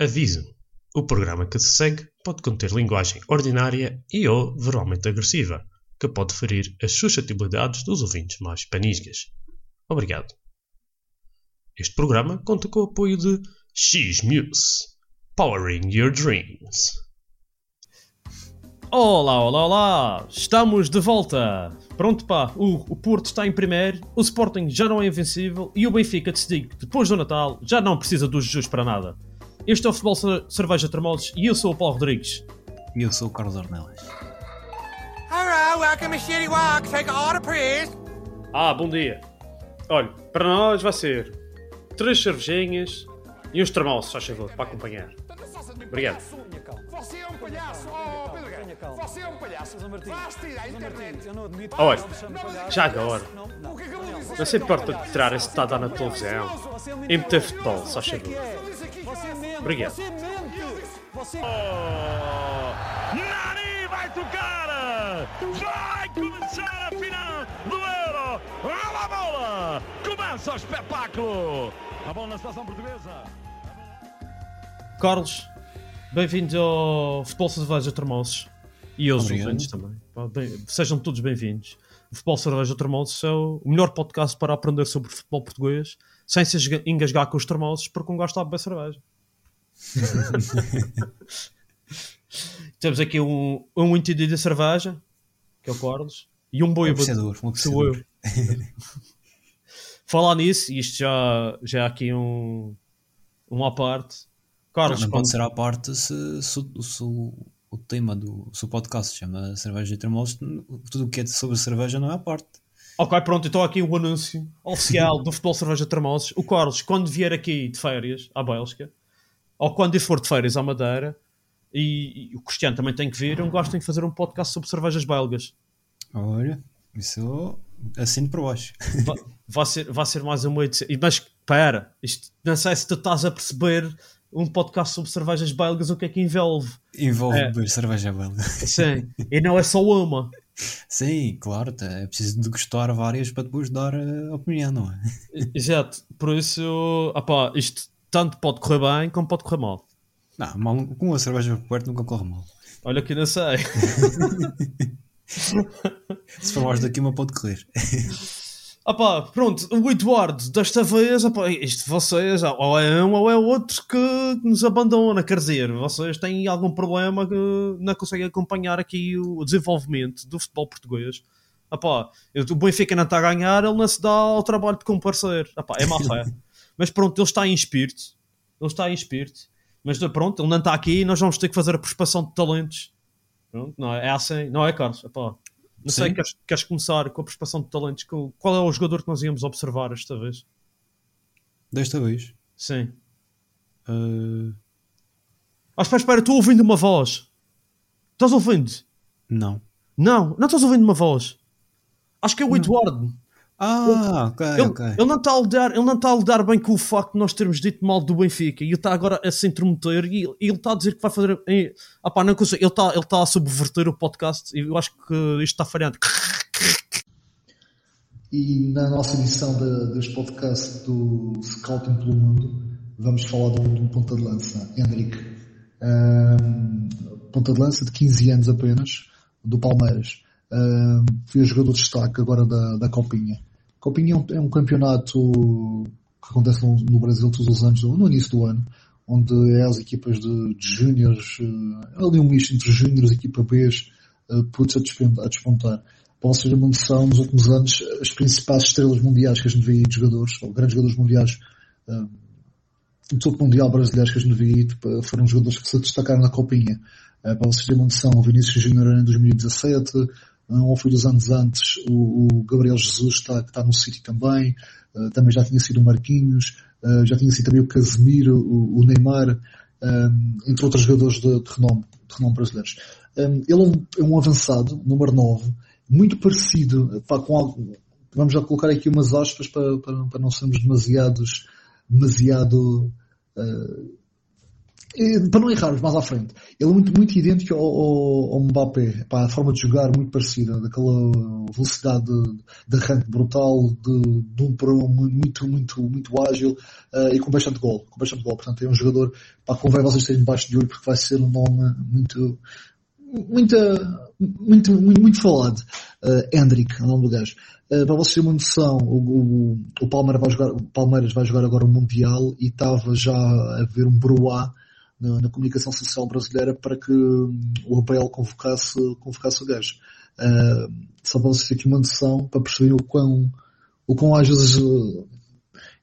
Aviso: o programa que se segue pode conter linguagem ordinária e ou verbalmente agressiva, que pode ferir as suscetibilidades dos ouvintes mais panisgas. Obrigado. Este programa conta com o apoio de X-Muse, Powering Your Dreams. Olá, olá, olá! Estamos de volta! Pronto, pá, o, o Porto está em primeiro, o Sporting já não é invencível e o Benfica decidiu que depois do Natal já não precisa dos Jesus para nada. Este é o Futebol Cer- Cerveja Termoles e eu sou o Paulo Rodrigues. E eu sou o Carlos Ornelas. Hello, welcome to Shitty Walk. Take order, please. Ah, bom dia! Olha, para nós vai ser três cervejinhas e uns termossos, faz favor, para acompanhar. Obrigado. Você é um palhaço, oh Pedro Guerra. Você é um palhaço. Vais tirar a internet. Olha, já agora, é não se importa de tirar esse dar na televisão e meter futebol, só faz favor. Obrigado. você mente. Você... Nani vai tocar! Vai começar a final do Euro! Olha a bola! Começa o espetáculo! A bola na seleção portuguesa! Carlos, bem-vindo ao Futebol Cerveja Termosos. E aos ouvintes também. Sejam todos bem-vindos. O Futebol Cerveja Termosos é o melhor podcast para aprender sobre futebol português sem se engasgar com os termosos porque um gajo está a beber cerveja. Temos aqui um, um entendido de cerveja, que é o Carlos, e um boi Um apreciador, um apreciador. Falar nisso, e isto já, já é aqui um, um à parte. Carlos, Não quando- pode ser à parte se, se o- se o tema do se o podcast se chama Cerveja e Termolos, tudo o que é sobre cerveja não é à parte. Ok, pronto, então aqui o anúncio oficial do Futebol Cerveja Termoses. O Carlos, quando vier aqui de férias à Bélgica, ou quando for de férias à Madeira, e, e o Cristiano também tem que vir, eu gosto de fazer um podcast sobre cervejas belgas. Olha, isso assino por baixo. Va- Vai ser, vai ser mais uma edição. Mas espera, isto, não sei se tu estás a perceber um podcast sobre cervejas belgas, o que é que envolve. Envolve É. cerveja belga. Sim, e não é só uma. Sim, claro, tá, é preciso degustar várias para depois dar a opinião, não é? Exato, por isso, opá, isto tanto pode correr bem como pode correr mal. Não, mal, com uma cerveja por perto nunca corre mal. Olha que não sei. Se for mais daqui, uma pode correr. Pá, pronto, o Eduardo, desta vez, pá, isto vocês, ou é um ou é outro que nos abandona, quer dizer, vocês têm algum problema que não conseguem acompanhar aqui o desenvolvimento do futebol português. Pá, o Benfica não está a ganhar, ele não se dá ao trabalho de comparecer. Pá, é má fé. Mas pronto, ele está em espírito, ele está em espírito, mas pronto, ele não está aqui e nós vamos ter que fazer a prospeção de talentos. Pronto, não é, é assim, não é, Carlos? Ah pá, não sei, Sim. queres, queres começar com a prospeção de talentos? Qual é o jogador que nós íamos observar esta vez? Desta vez. Sim. uh, Ah, espera, espera, estou ouvindo uma voz. Estás ouvindo? não. Não, não estás ouvindo uma voz. Acho que é o Eduardo. Ah, ok, Ele, ok. ele não está a lidar, ele não está a lidar bem com o facto de nós termos dito mal do Benfica e ele está agora a se intrometer e ele- ele está a dizer que vai fazer. eh, Ah, pá, não consigo. Ele está, ele está a subverter o podcast e eu acho que isto está falhando. E na nossa edição de- deste podcast do Scouting pelo Mundo, vamos falar de um, de um ponta de lança, Hendrick. Ahm, ponta de lança de 15 anos apenas, do Palmeiras. Foi o jogador de destaque agora da, da Copinha. Copinha é um, é um campeonato que acontece no, no Brasil todos os anos, no início do ano, onde é as equipas de, de júniores, eh, ali um misto entre júniores e equipa B, uh, putos a, a despontar. Para vocês uma noção, nos últimos anos, as principais estrelas mundiais que a gente vê de jogadores, ou grandes jogadores mundiais, uh, do topo mundial brasileiros que a gente vê tipo, foram jogadores que se destacaram na Copinha. Uh, para vocês terem uma noção, o Vinícius Júnior em 2017, um ou foi dos anos antes, o, o Gabriel Jesus está, está no City também, uh, também já tinha sido o Marquinhos, uh, já tinha sido também o Casemiro, o, o Neymar, um, entre outros jogadores de, de, renome, de renome brasileiros. Um, ele é um, é um avançado, número 9, muito parecido, pá, com algo, vamos já colocar aqui umas aspas para, para, para não sermos demasiados, demasiado uh, para não errarmos mais à frente, ele é muito, muito idêntico ao, ao, ao Mbappé, pá, a forma de jogar muito parecida, daquela velocidade de, de arranque brutal, de, de um para um muito, muito, muito ágil uh, e com bastante gol, com bastante gol. Portanto, é um jogador, pá, convém vocês terem debaixo de olho porque vai ser um nome muito, muita, muito, muito, muito falado. Uh, Hendrick, o nome do gajo. Uh, para vocês terem uma noção, o, o, o, Palmeiras vai jogar, o Palmeiras vai jogar agora o Mundial e estava já a ver um broá na, na, comunicação social brasileira para que o Abel convocasse, convocasse o gajo. Uh, só para vocês aqui uma noção, para perceberem o quão, o quão às vezes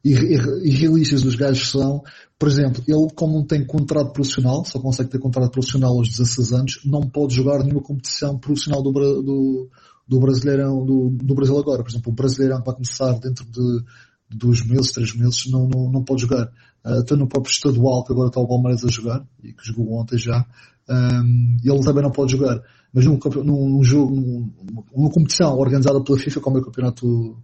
irrealistas os gajos são. Por exemplo, ele como não tem contrato profissional, só consegue ter contrato profissional aos 16 anos, não pode jogar nenhuma competição profissional do, do, do Brasileirão, do, do Brasil agora. Por exemplo, o Brasileirão vai começar dentro de, de dois meses, três meses, não, não, não pode jogar. Até no próprio estadual que agora está o Palmeiras a jogar, e que jogou ontem já, um, ele também não pode jogar. Mas num, num, jogo, num, numa competição organizada pela FIFA, como é o campeonato,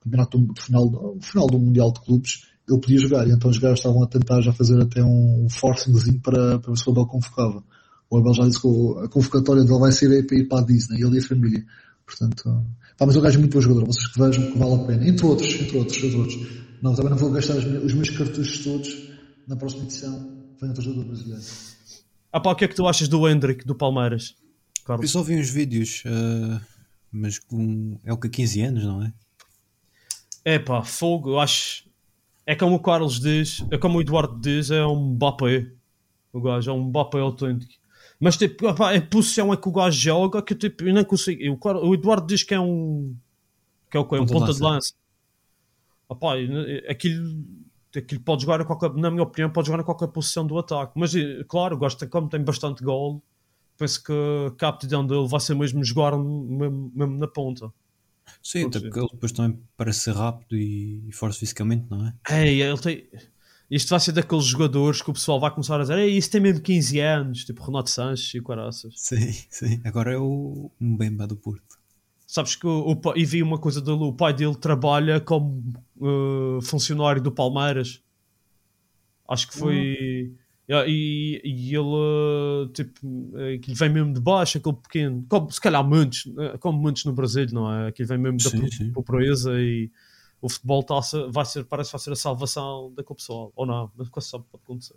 campeonato do, final, final do Mundial de Clubes, ele podia jogar. E então os gajos estavam a tentar já fazer até um forcingzinho para, para ver se o Abel convocava. O Abel já disse que a convocatória dele vai ser para ir para a Disney, ele e a família. Portanto, pá, mas o gajo é muito bom jogador, vocês que vejam que vale a pena. Entre outros, entre outros, entre outros. Não, também não vou gastar os meus cartuchos todos na próxima edição. Venho outro jogador brasileiro. Ah pá, o que é que tu achas do Hendrick, do Palmeiras? Carlos? Eu só vi uns vídeos, uh, mas com, é o que 15 anos, não é? É pá, fogo, eu acho. É como o Carlos diz, é como o Eduardo diz, é um Mbappé. O gajo é um Mbappé autêntico. Mas tipo, opa, a posição é que o gajo joga que tipo, eu não consigo. O Eduardo diz que é um. que é o quê? Um ponta de lança. Opa, aquilo, aquilo pode jogar, a qualquer, na minha opinião, pode jogar em qualquer posição do ataque. Mas claro, gosta, como tem bastante gol, penso que a aptidão dele vai ser mesmo jogar mesmo, mesmo na ponta. Sim, até porque ele depois também parece ser rápido e forte fisicamente, não é? É, ele tem isto vai ser daqueles jogadores que o pessoal vai começar a dizer Ei, isso tem mesmo 15 anos, tipo Renato Sanches e Caraças. Sim, sim. Agora é o Mbemba do Porto. Sabes que o, o, e vi uma coisa dele, o pai dele trabalha como uh, funcionário do Palmeiras. Acho que foi. Uhum. E, e, ele, tipo, aquilo vem mesmo de baixo, aquele pequeno, como, se calhar muitos, eh, como muitos no Brasil, não é? Aquilo vem mesmo sim, da pobreza e o futebol tá vai ser, parece que vai ser a salvação daquele pessoal, ou não, mas quase sabe pode acontecer.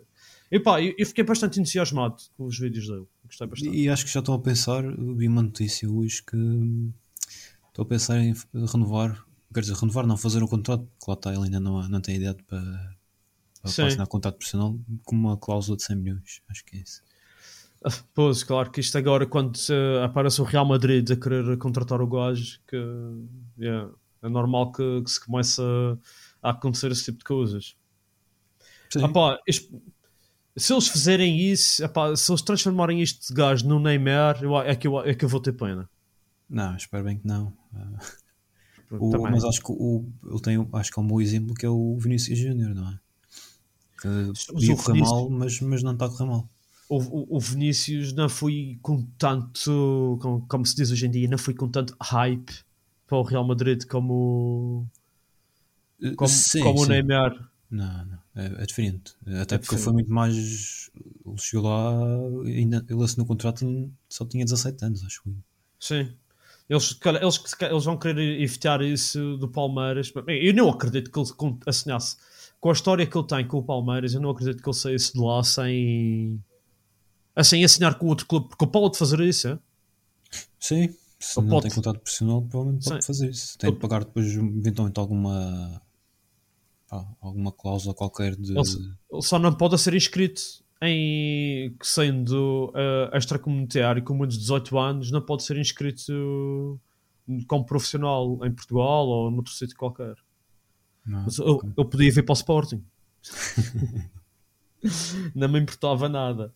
E pá, eu, eu, fiquei bastante entusiasmado com os vídeos dele, gostei bastante. E acho que já estou a pensar, vi uma notícia hoje que estou a pensar em renovar, quer dizer, renovar não, fazer o contrato, que lá está, ele ainda não, não tem ideia para, para assinar contrato profissional com uma cláusula de 100 milhões, acho que é isso. Ah, pois, claro que isto agora, quando uh, aparece o Real Madrid a querer contratar o gajo, que yeah, é normal que, que se comece a, a, acontecer esse tipo de coisas. Epá, isto, se eles fizerem isso, epá, se eles transformarem este gajo no Neymar, eu, é, que eu, é que eu vou ter pena. Não, espero bem que não. O, mas acho que o, eu tenho, acho que é um bom exemplo que é o Vinícius Júnior, não é? Que podia correr mal, mas, mas não está a correr mal. O, o, Vinícius não foi com tanto, como, como se diz hoje em dia, não foi com tanto hype para o Real Madrid como, como, sim, como sim. o Neymar. Não, não, é, é diferente. Até é porque diferente. foi muito mais. Ele chegou lá, ainda, ele assinou o contrato só tinha 17 anos, acho que. Sim. Eles, eles, eles vão querer evitar isso do Palmeiras. Eu não acredito que ele assinasse. Com a história que ele tem com o Palmeiras, eu não acredito que ele saísse de lá sem, assim, assinar com outro clube, porque ele pode fazer isso. É? Sim, se não pode... tem contrato profissional, provavelmente pode Sim. fazer isso. Tem de pagar depois, eventualmente, alguma, alguma cláusula qualquer de. Ele, ele, só não pode ser inscrito em sendo uh, extracomunitário com menos de 18 anos, não pode ser inscrito como profissional em Portugal ou noutro sítio qualquer. Não, Mas eu, eu podia vir para o Sporting. não me importava nada.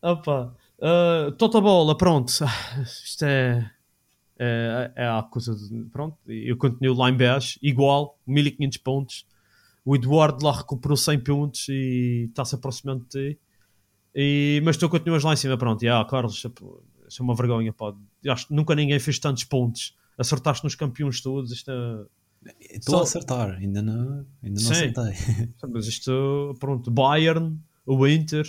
Opa. Uh, Tota Bola, pronto. Isto é, é, é a coisa de. Pronto, eu continuo lá em Bés, igual, 1500 pontos. O Eduardo lá recuperou 100 pontos e está-se aproximando de ti. E, mas tu continuas lá em cima, pronto. E, ah, Carlos, isso é uma vergonha, pode. Acho que nunca ninguém fez tantos pontos. Acertaste nos campeões todos. Isto é... Estou Só... a acertar, ainda não, ainda não Sim. acertei. Mas isto, pronto, Bayern, o Inter,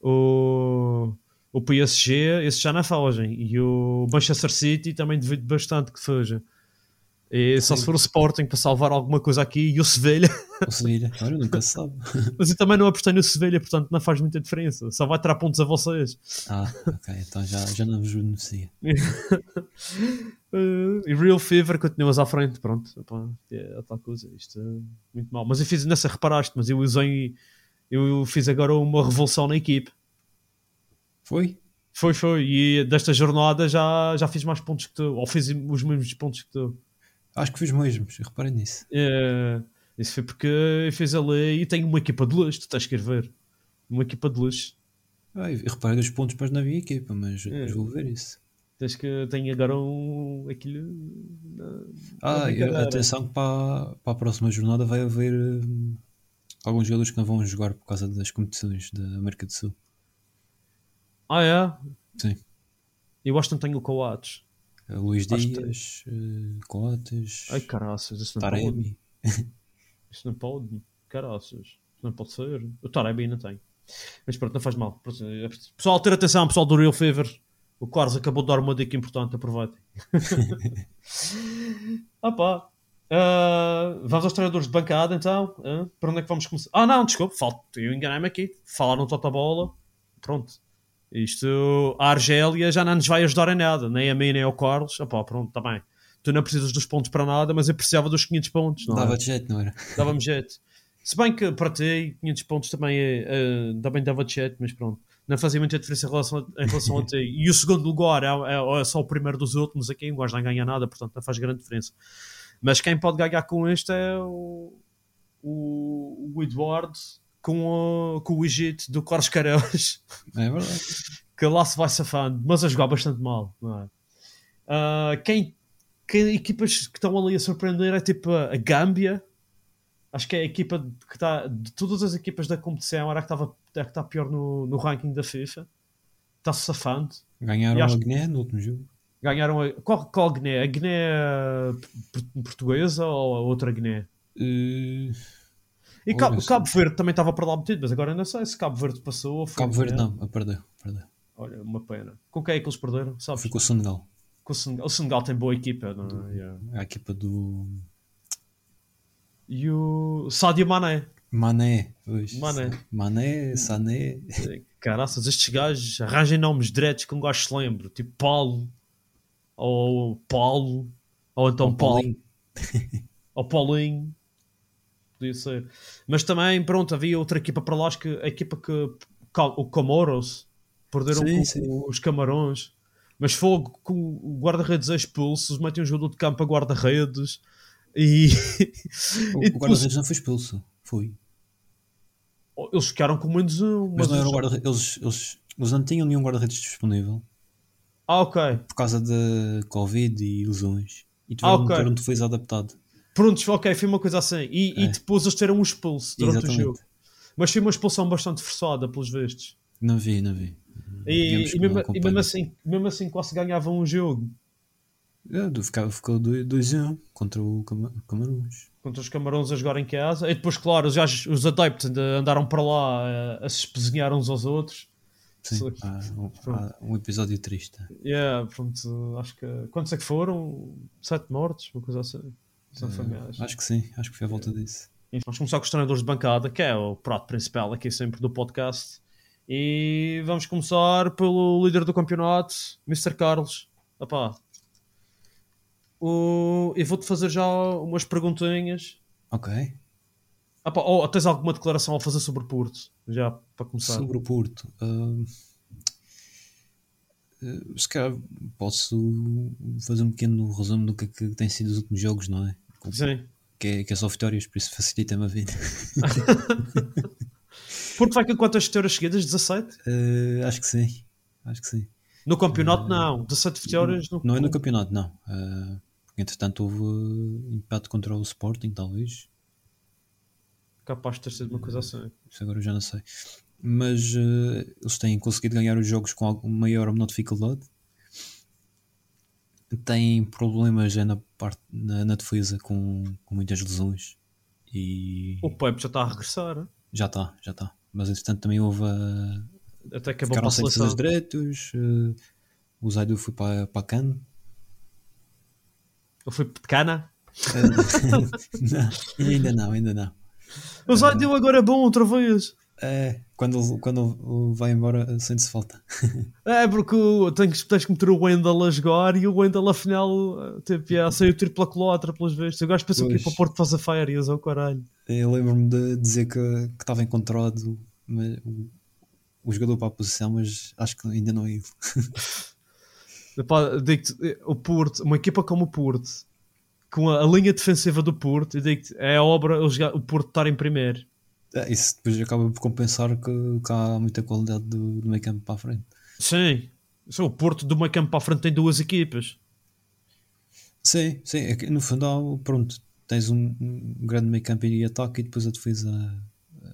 O, o PSG, esse já não fogem. E o Manchester City também devido bastante que fuja. E só se for o Sporting para salvar alguma coisa aqui e o Sevilha. O Sevilha, olha, nunca se sabe. Mas eu também não apostei no Sevilha, portanto não faz muita diferença. Só vai tirar pontos a vocês. Ah, ok, então já, já não vos beneficia. Uh, e Real Fever continuas à frente, pronto. Epá, é a tal coisa, isto é muito mal. Mas eu fiz nessa, reparaste, mas eu usei, eu fiz agora uma revolução na equipe. Foi? Foi, foi. E desta jornada já, já fiz mais pontos que tu, ou fiz os mesmos pontos que tu. Acho que fiz mesmos, reparem nisso. É, isso foi porque eu fiz ali e tenho uma equipa de luxo, tu tens que ir ver. Uma equipa de luxo. Ah, e reparei dos pontos para na minha equipa, mas É. vou ver isso. Tens que tenho agora um aquilo. na- Ah, na atenção que para, para a próxima jornada vai haver hum, alguns jogadores que não vão jogar por causa das competições da América do Sul. Ah, é? Sim. Eu acho que não tenho o Coates. Eh, Luís Dias, eh, Coates, Ai caraças, isso não pode. Taremi. Isso não pode. Caraças. Isso não pode ser. O Taremi não tem. Mas pronto, não faz mal. Pessoal, ter atenção, pessoal do Real Fever. O Carlos acabou de dar uma dica importante, aproveitem. ah pá. Ah, vamos aos treinadores de bancada então. Ah, para onde é que vamos começar? Ah não, desculpa, falta. Eu enganei-me aqui. Falaram toda a bola. Pronto. Isto, a Argélia já não nos vai ajudar em nada, nem a mim nem ao Carlos. Ah pá, pronto, está bem. Tu não precisas dos pontos para nada, mas eu precisava dos 500 pontos. Não é? Dava de jeito, não era? dava-me jeito. Se bem que para ti, 500 pontos também, é, é, também dava de jeito, mas pronto. Não fazia muita diferença em relação a, em relação a ti. E o segundo lugar é, é- é só o primeiro dos últimos aqui, o gajo não ganha nada, portanto não faz grande diferença. Mas quem pode ganhar com este é o, o, o Eduardo com o, com o Egito do Carlos Careus, É verdade. que lá se vai safando, mas a jogar bastante mal. Não é? Ah, quem, equipas que estão ali a surpreender é tipo a Gâmbia. Acho que é a equipa que está de todas as equipas da competição, era a que estava a que está pior no, no ranking da FIFA. Está-se safando. Ganharam a Guiné no último jogo. Ganharam a. Qual, qual Guiné? A Guiné por- portuguesa ou a outra Guiné? Eh, E Cabo, Cabo Verde também estava para lá metido, mas agora não sei se Cabo Verde passou ou foi Cabo Verde não, perdeu, perdeu. Olha, uma pena. Com quem é que eles perderam? Sabes? Ficou o Senegal. Com o, Senegal. o Senegal tem boa equipa. Não é? Yeah. A equipa do E o Sadio Mané. Mané. Pois. Mané. Mané, Sané. Caraças, estes gajos arranjem nomes diretos que um gajo se lembre. Tipo Paulo. Ou Paulo. Ou então Ou Paulo. Paulinho. Ou Paulinho. Podia ser. Mas também, pronto, havia outra equipa para lá. Acho que a equipa que. O Comoros. Perderam Sim, sim. os Camarões. Mas fogo com o guarda-redes expulso. Metem um jogador de campo a guarda-redes. E, O, e o guarda-redes não foi expulso. Foi. eles ficaram com menos um. Mas não era o guarda eles, eles, eles não tinham nenhum guarda-redes disponível Ah, ok. por causa de Covid e lesões. E tiveram Ah, ok. de ter um defesa adaptado. Prontos, ok, foi uma coisa assim. E, e É. depois eles tiveram um expulso durante Exatamente. o jogo. Mas foi uma expulsão bastante forçada, pelos vistos. Não vi, não vi. E, e mesmo, e mesmo assim, mesmo assim quase ganhavam um jogo É, ficava- Ficou 2-1 contra o Cama- Camarões. contra os camarões a jogar em casa. E depois, claro, os, gajos- os adeptos andaram para lá a, a se espezinhar uns aos outros. Sim, há um, há um episódio triste. Yeah, pronto, acho que. Quantos é que foram? Sete mortos, uma coisa assim. São familiares. Acho que sim, acho que foi à volta disso. Enfim, vamos começar com os treinadores de bancada, que é o prato principal aqui sempre do podcast. E vamos começar pelo líder do campeonato, Mr. Carlos. Epá. O... Eu vou-te fazer já umas perguntinhas. Ok. Epá, ou tens alguma declaração a fazer sobre o Porto? Já para começar. Sobre o Porto. eh, se calhar posso fazer um pequeno resumo do que, é que tem sido os últimos jogos, não é? Sim. Que é, que é só vitórias, por isso facilita-me a vida. Porto vai com quantas vitórias seguidas? 17? Eh, acho que sim. Acho que sim. No campeonato, não. 17 vitórias no Não é no campeonato, não. Eh, porque entretanto houve eh, empate contra o Sporting, talvez. Capaz de ter sido uma coisa assim. Isso agora eu já não sei. Mas eles têm conseguido ganhar os jogos com maior ou menor dificuldade. Têm problemas é na, parte, na, na defesa com, com muitas lesões. E O Pepe já está a regressar. hein? já está, já está. Mas entretanto também houve a- até que para Ficaram a sem seleção. defesas direitos. eh, o Zaidu foi para, para a Cannes. Eu fui pequena. não, ainda não, ainda não. O Zaidu agora é bom outra vez. É, quando, quando vai embora, sente-se falta. É porque o- tens, tens que meter o Wendel a jogar e o Wendel afinal tipo, yeah, saiu tripla colatra pelas vezes. O gajo pensa que Pois. para o Porto fazer férias ou caralho. Eu lembro-me de dizer que, estava encontrado mas, o, o jogador para a posição, mas acho que ainda não é ele. Epá, digo-te, o Porto, uma equipa como o Porto, com a, a linha defensiva do Porto, eu digo-te, é a obra jogar- o Porto estar em primeiro. É, Isso depois acaba por compensar que, que há muita qualidade do, do meio campo para a frente. Sim. O Porto do meio campo para a frente tem duas equipas. Sim, sim, é no fundo pronto, tens um, um grande meio campo e ataque e depois a defesa eh,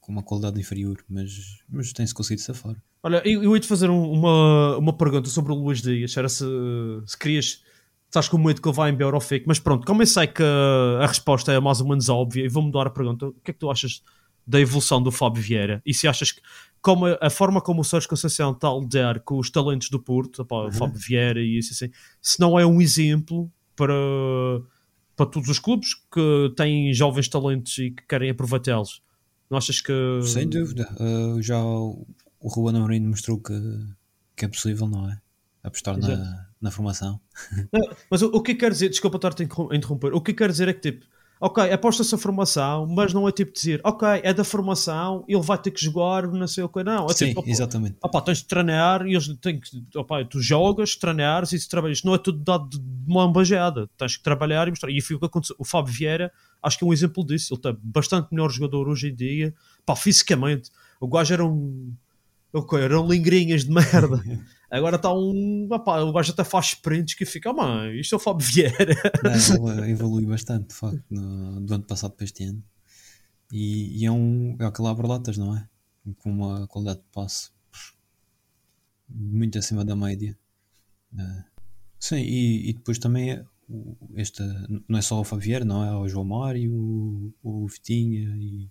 com uma qualidade inferior, mas, mas tem-se conseguido safar. Olha, eu, eu ia-te fazer um- uma, uma pergunta sobre o Luís Dias. Era se, se querias. Estás com medo que ele vá embora ou fique, mas pronto, como eu sei que a resposta é mais ou menos óbvia, e vou mudar a pergunta: o que é que tu achas da evolução do Fábio Vieira? E se achas que como a, a forma como o Sérgio Conceição está a lidar com os talentos do Porto, opá, o Fábio Vieira e isso assim, se não é um exemplo para, para todos os clubes que têm jovens talentos e que querem aproveitá-los? Não achas que. Sem dúvida, eh, já o, o Ruben Amorim mostrou que, que é possível, não é? Apostar na, na formação. Não, mas o, o que eu quero dizer, desculpa estar-te a interrom- a interromper, o que eu quero dizer é que tipo, ok, aposta-se a formação, mas não é tipo dizer, ok, é da formação, ele vai ter que jogar, não sei o que, não. É Sim, tipo, opa, exatamente. opa, tens de treinar e eles têm que, opa, tu jogas, treinas e se trabalhas, não é tudo dado de uma ambajada, tens que trabalhar e mostrar. E foi o que aconteceu. O Fábio Vieira, acho que é um exemplo disso, ele está bastante melhor jogador hoje em dia, pá, fisicamente, o gajo era um. Eram lingrinhas de merda. Agora está um. Opá, o gajo até faz sprints que fica, oh, mãe, isto é o Fábio Vieira. Não, ele evolui bastante, de facto, no- do ano passado para este ano. E, e é um é aquele abre-latas, não é? Com uma qualidade de passe muito acima da média. Eh, sim, e, e depois também é este, não é só o Favier, não é? O João Mário, o, o Vitinha e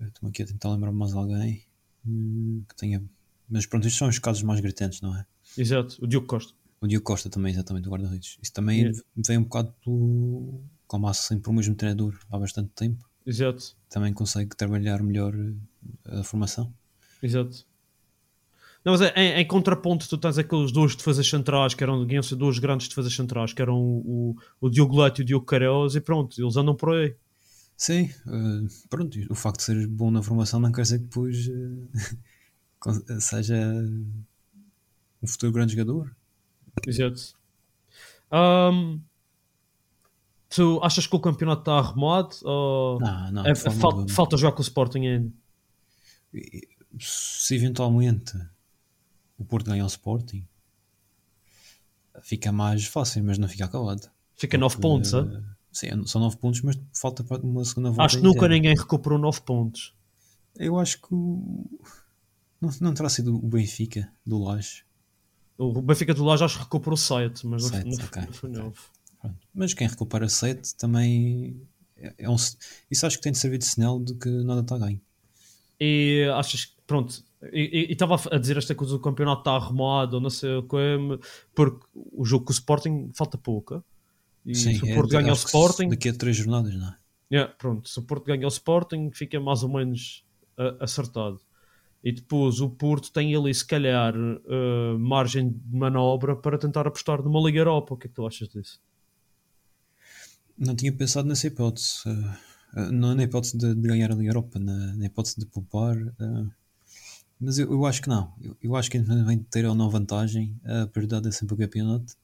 estou aqui a tentar lembrar mais alguém hum, que tenha. Mas pronto, estes são os casos mais gritantes, não é? Exato, o Diogo Costa. O Diogo Costa também, exatamente, do guarda-redes. Isso também Yeah. vem um bocado pelo. Como há sempre o mesmo treinador há bastante tempo, Exato, também consegue trabalhar melhor eh, a formação. exato. Não, mas é, em, em contraponto, tu tens aqueles dois defesas centrais que eram, iam ser dois grandes defesas centrais, que eram o, o, o Diogo Leite e o Diogo Careus, e pronto, eles andam por aí. Sim, eh, pronto, o facto de ser bom na formação não quer dizer que depois con- seja um futuro grande jogador. Exato. Ahm, tu achas que o campeonato está arrumado? Ou Não, não, é- fal- falta jogar com o Sporting ainda? Se eventualmente o Porto ganhar o Sporting, fica mais fácil, mas não fica acabado. Fica 9 Porque, pontos, eh, Sim, são 9 pontos, mas falta uma segunda volta. Acho que nunca ninguém recuperou 9 pontos. Eu acho que o... não, não terá sido o Benfica do Laje. O Benfica do Laje acho que recuperou 7, mas não, Sete, não, ok, não foi ok. 9. Pronto. Mas quem recupera 7 também é, é um, isso acho que tem de servir de sinal de que nada está ganho. E achas que, pronto, e estava a dizer esta coisa do campeonato está arrumado, ou não sei o que, porque o jogo com o Sporting falta pouca. E se o é Porto de- ganha o Sporting, Daqui a 3 jornadas, não é? Yeah, pronto, se o Porto ganha o Sporting, fica mais ou menos ah, acertado. E depois o Porto tem ali, se calhar, ah, margem de manobra para tentar apostar numa Liga Europa. O que é que tu achas disso? Não tinha pensado nessa hipótese. eh, não na hipótese de, de ganhar a Liga Europa, na, na hipótese de poupar. eh, mas eu, eu acho que não. Eu, eu acho que independentemente de ter ou não vantagem, a prioridade é sempre o campeonato.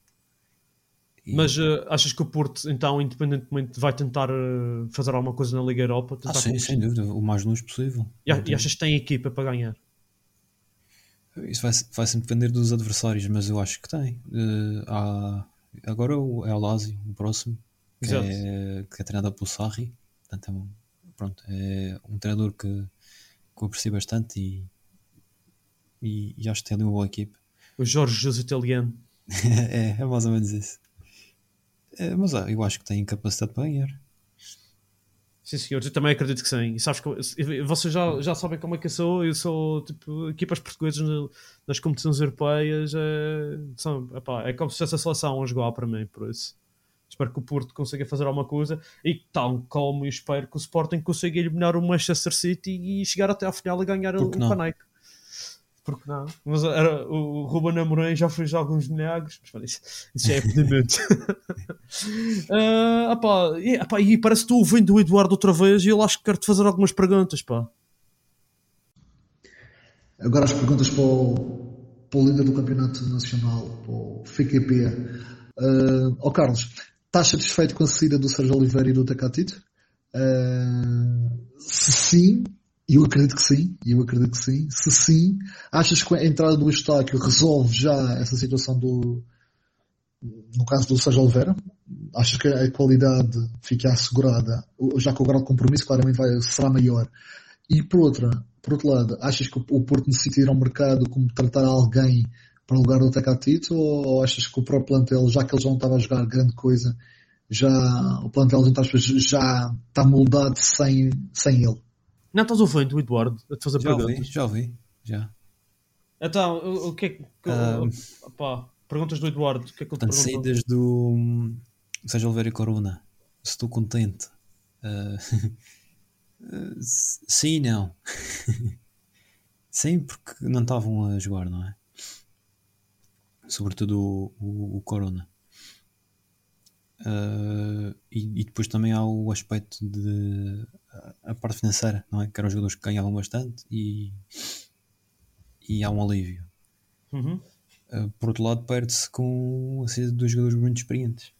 E- Mas ah, achas que o Porto, então, independentemente, vai tentar ah, fazer alguma coisa na Liga Europa? ah, sim, conquistar? sem dúvida, o mais longe possível. E, a- e achas que tem equipa para ganhar? Isso vai, vai sempre depender dos adversários, mas eu acho que tem. Eh, há, agora é o Lazio, o próximo, que é, que é treinado pelo Sarri. Portanto, é um, pronto, é um treinador que, que eu aprecio bastante e, e, e acho que tem ali uma boa equipe. O Jorge Jesus italiano. é, é mais ou menos isso. É, mas eu acho que tem capacidade para ganhar. Sim, senhores, eu também acredito que sim. E sabes que vocês já, já sabem como é que eu sou. Eu sou tipo equipas portuguesas nas competições europeias. É, são, epá, é como se fosse a seleção a jogar para mim, por isso. Espero que o Porto consiga fazer alguma coisa e tal como eu espero que o Sporting consiga eliminar o Manchester City e chegar até à final e ganhar o? Caneco. Porque não? Mas era, o Ruben Amorim já fez alguns milagres, mas pá, isso, isso já é pedimento. Ah, apá, e, apá, e parece que estou ouvindo o Eduardo outra vez e ele acho que quero-te fazer algumas perguntas, pá. Agora as perguntas para o, para o líder do Campeonato Nacional, para o FQP. Uh, ó Carlos, estás satisfeito com a saída do Sérgio Oliveira e do Tecatito? Uh, se sim, eu acredito que sim, eu acredito que sim. Se sim, achas que a entrada do Estáquio resolve já essa situação do, no caso do Sérgio Oliveira? Achas que a qualidade fica assegurada, já que o grau de compromisso claramente vai, será maior? E por outra, por outro lado, achas que o Porto necessita ir ao mercado como tratar alguém para o lugar do Tecatito ou achas que o próprio plantel, já que ele já não estava a jogar grande coisa, já o plantel entre aspas, já está moldado sem, sem ele? Não estás ouvindo Eduardo a te fazer Já ouvi, perguntas? já ouvi. Já. Então, o, o que é que. Ah. pá, perguntas do Eduardo, o que é que ele Portanto, perguntou? saídas do Sérgio Oliveira e Corona. Estou contente. S- sim e não. sim, porque não estavam a jogar, não é? Sobretudo o, o, o Corona. Ah, e, e depois também há o aspecto de a- a parte financeira, não é? Que eram jogadores que ganhavam bastante e, e há um alívio. Uhum. Uh, por outro lado, perde-se com a saída de dois jogadores muito experientes.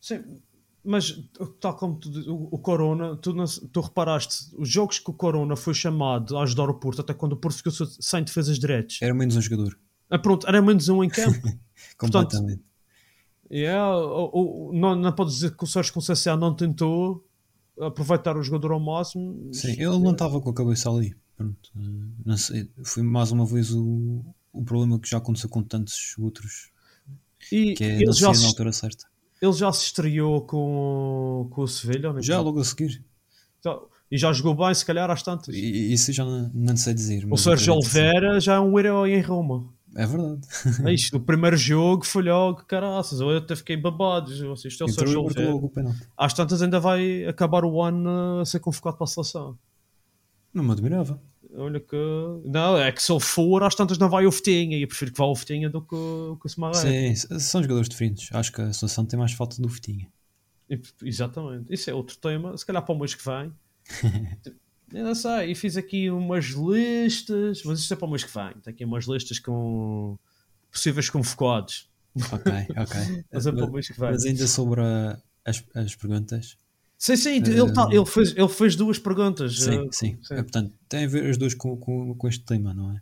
Sim, mas tal como tu, o, o Corona, tu, tu reparaste, os jogos que o Corona foi chamado a ajudar o Porto, até quando o Porto ficou sem defesas diretos, Era menos um jogador, ah, pronto, era menos um em campo. Portanto, completamente. Yeah, o, o, não, não podes dizer que o Sérgio Conceição não tentou aproveitar o jogador ao máximo. Sim, ele não estava com a cabeça ali. Pronto, não sei, foi mais uma vez o, o problema que já aconteceu com tantos outros, E que é ele, já se, na altura certa. ele já se estreou com, com o Sevilha, ou Já sabe? logo a seguir. Já- e já jogou bem, se calhar, às tantas. E, isso já não, não sei dizer. o Sérgio. Oliveira já é um herói em Roma. É verdade. É isto, o primeiro jogo foi logo, caraças, eu até fiquei babado. Isto é o Entrou Sérgio e marcou Oliveira. logo o penalti. Às tantas ainda vai acabar o ano a ser convocado para a seleção. Não me admirava. Olha que. Não, é que se ele for, às tantas não vai o Fitinha. E eu prefiro que vá o Fitinha do que, o- que o Semarra. Sim, são jogadores diferentes. Acho que a seleção tem mais falta do Fitinha. E- Exatamente. Isso é outro tema. Se calhar para o mês que vem. Eu não sei. E fiz aqui umas listas. Mas isto é para o mês que vem. Tem aqui umas listas com possíveis convocados. Ok, ok. Mas é para o mês que vem. Mas ainda sobre a- as, as perguntas. Sim, sim. Ele, tá- ele, fez, ele fez duas perguntas. Sim, eh, sim. É, portanto, tem a ver as duas com, com, com este tema, não é?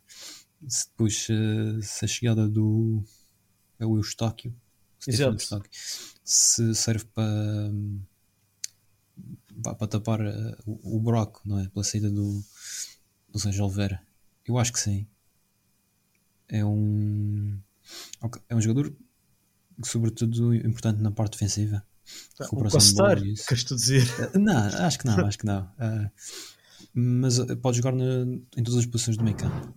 Se depois eh, se a chegada do é o. Eustáquio, se serve para hum, para, tapar eh, o, o buraco, não é? Pela saída do, do Sérgio Oliveira. Eu acho que sim. É um é um jogador sobretudo importante na parte defensiva. Um Recuperação de bola pasteiro, isso. queres tu dizer? Uh, Não, acho que não, acho que não. Uh, mas pode jogar na- em todas as posições do meio campo.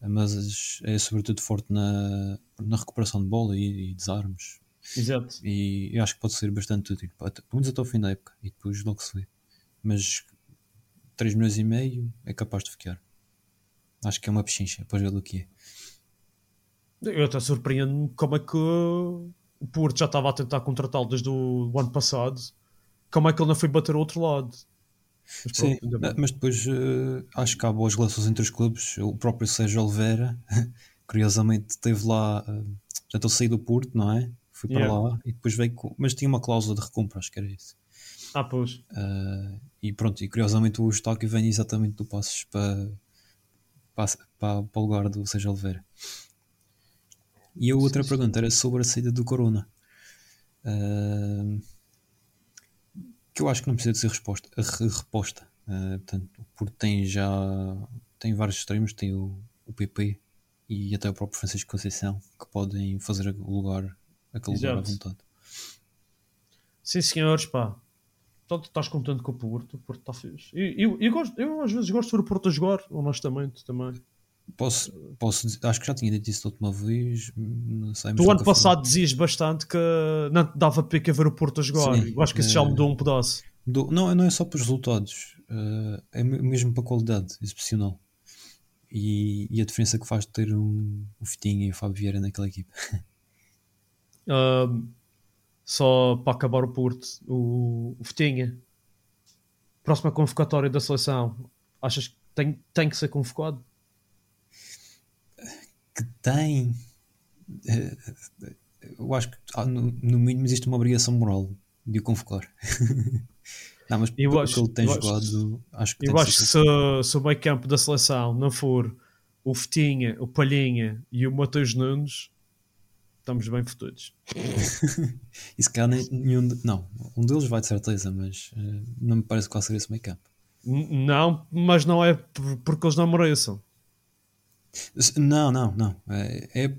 Mas é sobretudo forte na, na recuperação de bola e, e desarmes. Exato. E eu acho que pode ser bastante útil. Até- Pelo menos até o fim da época. E depois logo se vê. Mas 3 milhões e meio é capaz de ficar. Acho que é uma pechincha para jogar do que é. Eu até surpreendo-me como é que o Porto já estava a tentar contratá-lo desde o ano passado. Como é que ele não foi bater ao outro lado? Mas Sim, pronto, mas depois eh, acho que há boas relações entre os clubes. O próprio Sérgio Oliveira, curiosamente, esteve lá. portanto, ele saiu do Porto, não é? Foi para Yeah. lá e depois veio com. Mas tinha uma cláusula de recompra, acho que era isso. Ah, pois. Eh, e pronto, e curiosamente o Eustáquio vem exatamente do Passos para, para, para, para o lugar do Sérgio Oliveira. E a outra pergunta era sobre a saída do Corona. Eh, que eu acho que não precisa de ser resposta, re- reposta. Eh, portanto, porque tem já tem vários extremos, tem o, o PP e até o próprio Francisco Conceição que podem fazer o lugar, aquele lugar à vontade. Sim, senhores, pá. Portanto, estás contente com o Porto, o Porto está fixe. E eu, eu, gosto, eu às vezes gosto de ver o Porto a jogar, honestamente, também. Posso, posso dizer- acho que já tinha dito isso da última vez. Não sei, Tu ano passado dizias bastante que não te dava pica ver o Porto a jogar. Sim, eu acho que isso já é. mudou um pedaço. Do- não, não é só para os resultados, eh, é me- mesmo para a qualidade excepcional. E, e a diferença que faz de ter um, o Fitinha e o Fábio Vieira naquela equipa. Só para acabar o Porto, o, o Fitinha, próxima convocatória da seleção, achas que tem, tem que ser convocado? Que tem. eh, eu acho que ah, no, no mínimo existe uma obrigação moral de o convocar. não, mas Eu acho- que ele tem eu acho- jogado, acho que Eu acho que que se, se o meio campo da seleção não for o Fitinha, o Palhinha e o Mateus Nunes, estamos bem fotudos. E se calhar nem- nenhum. de- não, um deles vai de certeza, mas eh, não me parece que vai ser esse. N- Não, mas não é por- porque eles não mereçam. Não, não, não. É, é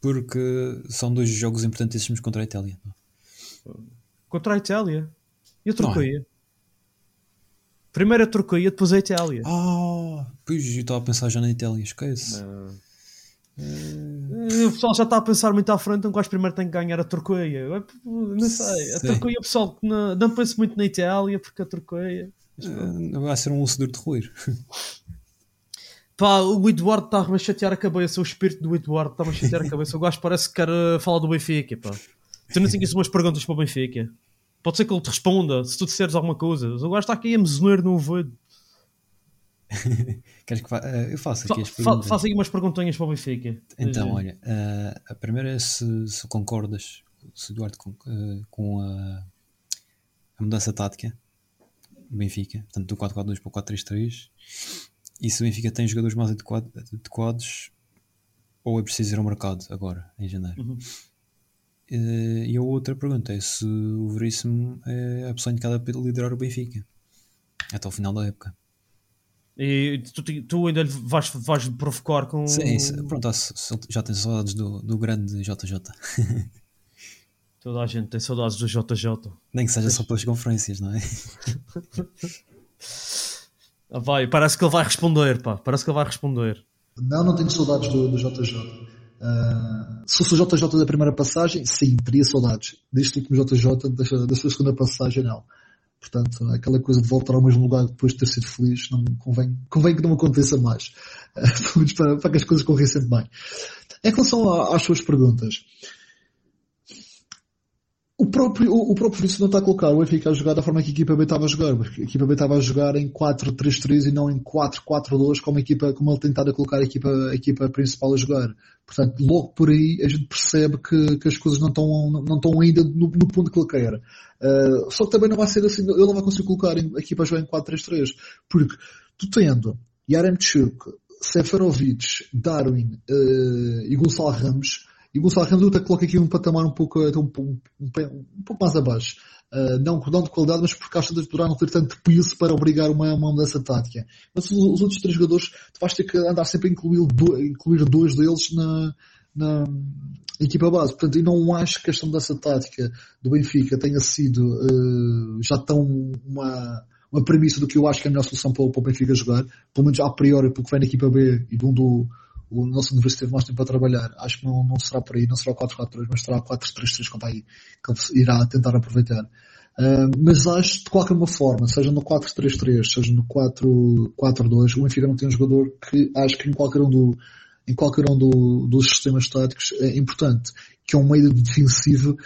porque são dois jogos importantíssimos contra a Itália. Contra a Itália e a Não é. Turquia. Primeiro a Turquia, depois a Itália. Ah, pois eu estava a pensar já na Itália, esquece. O pessoal já está a pensar muito à frente, então quase primeiro tem que ganhar a Turquia. Eu, Não sei, a. Turquia, pessoal, que não, não pensa muito na Itália, porque a Turquia. Eh, vai ser um lucedor de roer. Pá, o Eduardo está-me a chatear a cabeça, o espírito do Eduardo está-me a chatear a cabeça. O gajo parece que quer eh, falar do Benfica, pá. Tu não tinhas umas perguntas para o Benfica. Pode ser que ele te responda se tu disseres alguma coisa. O gajo está aqui a mesoneiro no ouvido. Queres que fa... eh, eu faço aqui as perguntas. faz aí umas perguntinhas para o Benfica. Então, olha, eh, a primeira é se, se concordas, se Eduardo, com, eh, com a, a mudança tática do Benfica, portanto do 4-4-2 para o 4-3-3, e se o Benfica tem jogadores mais adequado- adequados ou é preciso ir ao mercado agora, em janeiro. Uhum. E a outra pergunta é se o Veríssimo é a pessoa indicada para liderar o Benfica até o final da época. E tu, tu- ainda lhe vais, vais provocar com. Sim, pronto, já tem saudades do, do grande JJ. Toda a gente tem saudades do JJ. Nem que seja só pelas conferências, não é? Ah, vai, parece que ele vai responder, pá. Parece que ele vai responder. Não, não tenho saudades do, do JJ. Ah, se fosse o JJ da primeira passagem, sim, teria saudades. Deste último JJ, da, da sua segunda passagem, não. Portanto, aquela coisa de voltar ao mesmo lugar depois de ter sido feliz, não convém, convém que não aconteça mais. Pelo menos para, para que as coisas correm sempre bem. Em relação a- às suas perguntas, o próprio, o, próprio Vinícius não está a colocar o Benfica a jogar da forma que a equipa B estava a jogar. porque A equipa B estava a jogar em 4-3-3 e não em 4-4-2 como, a equipa, como ele tentava colocar a equipa, a equipa principal a jogar. Portanto, logo por aí a gente percebe que, que as coisas não estão, não, estão ainda no, no ponto que ele quer. Uh, só que também não vai ser assim, ele não vai conseguir colocar a equipa a jogar em 4-3-3. Porque tu tendo Yaremchuk, Seferovic, Darwin uh, e Gonçalo Ramos, e o Gonçalo Ramos coloco aqui um patamar um pouco, um, um, um, um pouco mais abaixo. Uh, não, não de qualidade, mas por causa de poderá não ter tanto peso para obrigar uma, uma mudança tática. Mas os, os outros três jogadores, tu vais ter que andar sempre a incluir, do, incluir dois deles na, na equipa base. Portanto, eu não acho que esta mudança tática do Benfica tenha sido uh, já tão uma, uma premissa do que eu acho que é a melhor solução para, para o Benfica jogar, pelo menos a priori, porque vem na equipa B e de onde o, o nosso universidade teve mais tempo para trabalhar. Acho que não, não será por aí, não será o 4-4-2, mas será o 4-3-3 como aí, que ele irá tentar aproveitar. Uh, mas acho de qualquer uma forma, seja no 4-3-3, seja no 4-4-2, o Benfica não tem um jogador que acho que em qualquer um, do, em qualquer um do- dos sistemas táticos é importante, que é um meio defensivo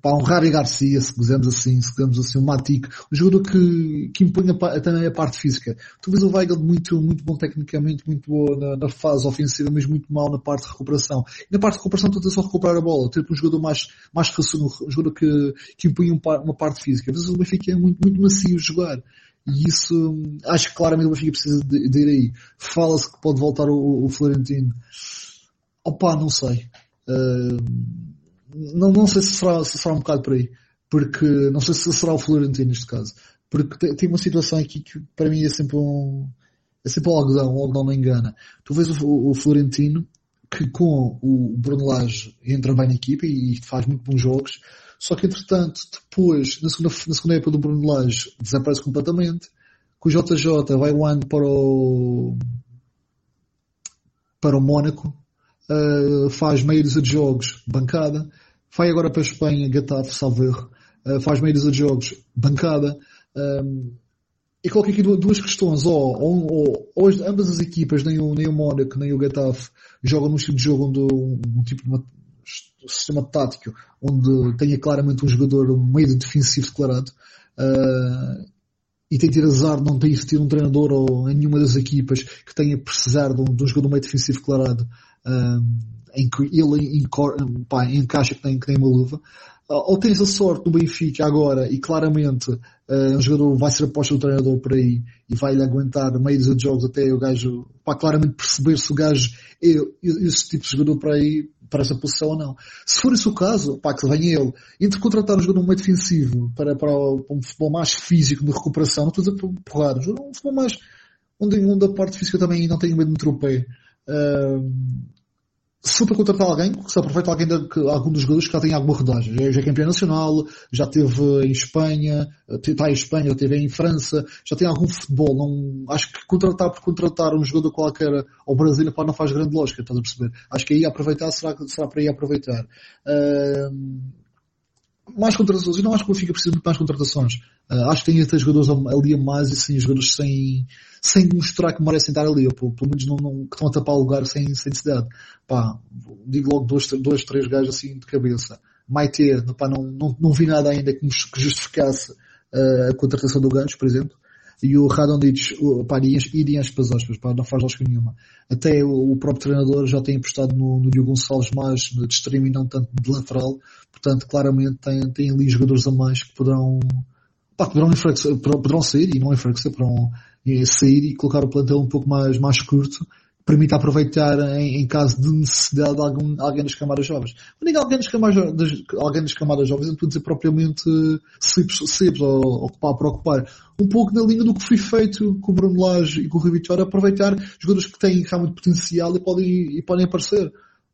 para um Rari Garcia, se quisermos assim, se quisermos assim, um Matic, um jogador que, que impõe a pa- também a parte física. Tu vês o Weigl muito, muito bom tecnicamente, muito bom na, na fase ofensiva, mas muito mal na parte de recuperação. E na parte de recuperação tu só recuperar a bola, ter um jogador mais, mais raçudo, um jogador que, que impõe pa- uma parte física. Às vezes o Benfica é muito, muito macio jogar. E isso, hum, acho que claramente o Benfica precisa de, de ir aí. Fala-se que pode voltar o, o Florentino. Opa, não sei. Uh, não, não sei se será, se será um bocado por aí. Porque, não sei se será o Florentino neste caso. Porque tem, uma situação aqui que para mim é sempre um, é sempre um algodão, o algodão não engana. Tu vês o, o Florentino, que com o Bruno Lage entra bem na equipa e faz muito bons jogos. Só que entretanto, depois, na segunda, na segunda época do Bruno Lage, desaparece completamente. Com o JJ vai o ano para o, para o Mónaco, uh, faz meia dúzia de jogos, bancada. Vai agora para a Espanha, Getafe, salvo uh, faz dúzia de jogos, bancada. Um, e coloco aqui duas questões. Ou, ou, ambas as equipas, nem o, nem o Mónaco, nem o Getafe, jogam num estilo de jogo onde um, um tipo de uma, um sistema tático onde tenha claramente um jogador um meio defensivo declarado. Uh, e tem tido azar de não ter existido um treinador ou em nenhuma das equipas que tenha precisar de um, de um jogador meio defensivo declarado um, em que ele pá, encaixa que tem, que tem uma luva. Uh, ou tens a sorte no Benfica agora e claramente uh, um jogador vai ser aposta do treinador por aí e vai-lhe aguentar meios de jogos até o gajo, para claramente perceber se o gajo é esse tipo de jogador para aí, para essa posição ou não. Se for esse o caso, pá, que venha ele, entre contratar um jogador meio defensivo para, para, para um futebol mais físico de recuperação, não estou a dizer porrada, um futebol mais onde, onde a parte física também não tenho medo de meter o pé. Uh, se para contratar alguém, se aproveita alguém de, que, algum dos jogadores que já tem alguma rodagem. Já, já é campeão nacional, já teve em Espanha, está em Espanha, teve em França, já tem algum futebol. Não, acho que contratar por contratar um jogador qualquer ao Brasil pá, não faz grande lógica, estás a perceber? Acho que aí aproveitar será, será para aí aproveitar. Uh, mais contratações. Eu não acho que o Benfica precisa de mais contratações. Uh, acho que tem até jogadores ali a mais e sim, jogadores sem, sem mostrar que merecem estar ali, ou pelo, menos não, não, que estão a tapar o lugar sem, sem necessidade. Pá, digo logo dois, dois três gajos assim de cabeça. Maite, pá, não, não, não vi nada ainda que, que justificasse uh, a contratação do Gancho, por exemplo. E o Radonjic, pá, iria aspas aspas, pá, não faz lógica nenhuma. Até o, o, próprio treinador já tem apostado no, no Diogo Gonçalves mais de extremo e não tanto de lateral. Portanto, claramente tem, tem ali jogadores a mais que poderão, pá, poderão, poderão sair e não enfraquecer, poderão sair e colocar o plantel um pouco mais, mais curto permite aproveitar em, em, caso de necessidade de algum, alguém das camadas jovens. Quando digo alguém das camadas, das, alguém das camadas jovens, não estou a dizer propriamente slips, ou ocupar para ocupar. Um pouco na linha do que foi feito com o Bruno Lage e com o Rui Vitória, aproveitar jogadores que têm realmente potencial e podem, e podem aparecer.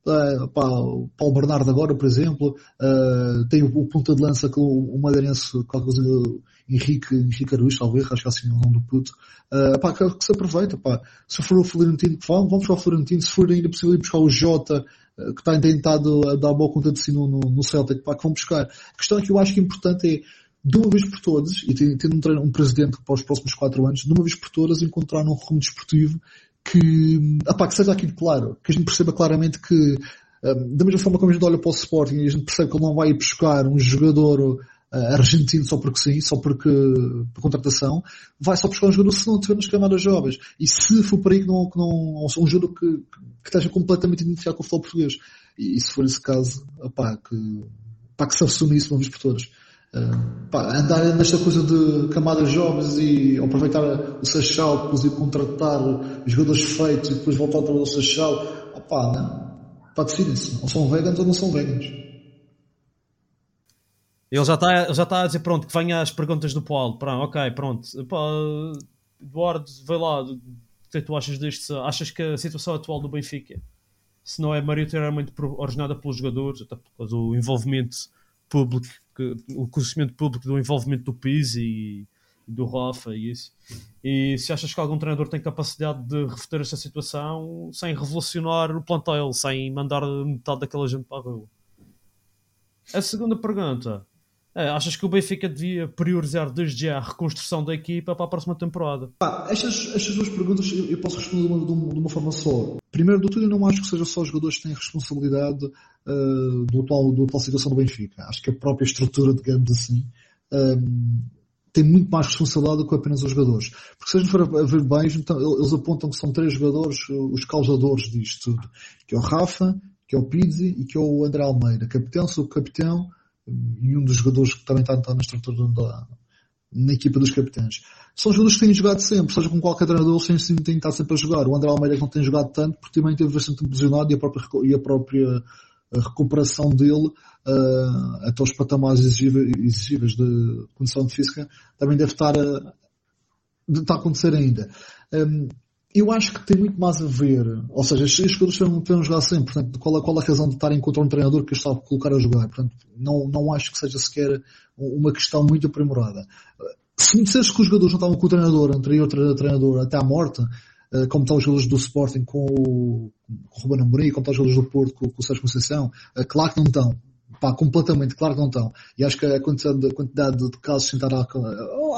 Uh, pá, o Paulo Bernardo agora, por exemplo, uh, tem o, o ponta de lança com o, o Madeirense, qualquer coisa, Henrique, Henrique Aruz, talvez, acho que é assim o nome do puto, uh, pá, que, que, se aproveita, pá. Se for o Florentino, vamos, vamos para o Florentino, se for ainda possível ir buscar o Jota, que está tentado a dar boa conta de si no, no, no Celtic, pá, que vão buscar. A questão é que eu acho que é importante é, de uma vez por todas, e tendo um, um presidente para os próximos quatro anos, de uma vez por todas encontrar um rumo desportivo que, apá, que seja aquilo claro, que a gente perceba claramente que, um, ah, da mesma forma como a gente olha para o Sporting e a gente percebe que ele não vai buscar um jogador uh, argentino só porque sim, só porque por contratação, vai só buscar um jogador se não tiver nas camadas jovens. E se for para aí que não, que não um jogador que, que esteja completamente identificado com o futebol português. E, e se for esse caso, opá, que, opá, que se assume isso vez por todas. Uh, pá, andar nesta coisa de camadas jovens e aproveitar o Seixal, ir contratar jogadores feitos e depois voltar para o Seixal, opá, não. Pá, decidem-se. Ou são veganos ou não são veganos. Ele já está já tá a dizer, pronto, que venha as perguntas do Paulo. Pronto, ok, pronto. Pá, Eduardo, vê lá, o que é que tu achas disto? Achas que a situação atual do Benfica, se não é maioritariamente originada pelos jogadores, até por causa do envolvimento público, que, o conhecimento público do envolvimento do PIS e, do Rafa e isso. E se achas que algum treinador tem capacidade de reverter esta situação sem revolucionar o plantel, sem mandar metade daquela gente para a rua? A segunda pergunta é, achas que o Benfica devia priorizar desde já a reconstrução da equipa para a próxima temporada? Estas, estas duas perguntas eu, posso responder de uma, de uma, forma só. Primeiro de tudo, eu não acho que seja só os jogadores que têm responsabilidade uh, do, atual, do atual situação do Benfica. Acho que a própria estrutura, digamos assim, um, ehm, tem muito mais responsabilidade do que apenas os jogadores. Porque se a gente for a ver bem, então, eles apontam que são três jogadores os causadores disto tudo. Que é o Rafa, que é o Pizzi e que é o André Almeida. Capitão, subcapitão, e um dos jogadores que também está, está na estrutura da, na equipa dos capitães. São jogadores que têm jogado sempre, seja com qualquer treinador, eles têm, têm estar sempre a jogar. O André Almeida que não tem jogado tanto, porque também teve bastante lesionado e a própria, e a própria recuperação dele uh, até os patamares exigíveis de condição de física também deve estar a, estar a acontecer ainda. Um, eu acho que tem muito mais a ver, ou seja, estes jogadores devem jogar sempre, portanto, qual, a, qual a razão de estarem contra um treinador que está a colocar a jogar, portanto, não, não acho que seja sequer uma questão muito aprimorada. Se me disseste que os jogadores não estavam com o treinador, anterior treinador, até à morte, como estão os jogadores do Sporting com o, com o Ruben Amorim, como estão os jogadores do Porto com, com o Sérgio Conceição, eh, claro que não estão. Pá, completamente, claro que não estão. E acho que a quantidade, a quantidade de casos estar a,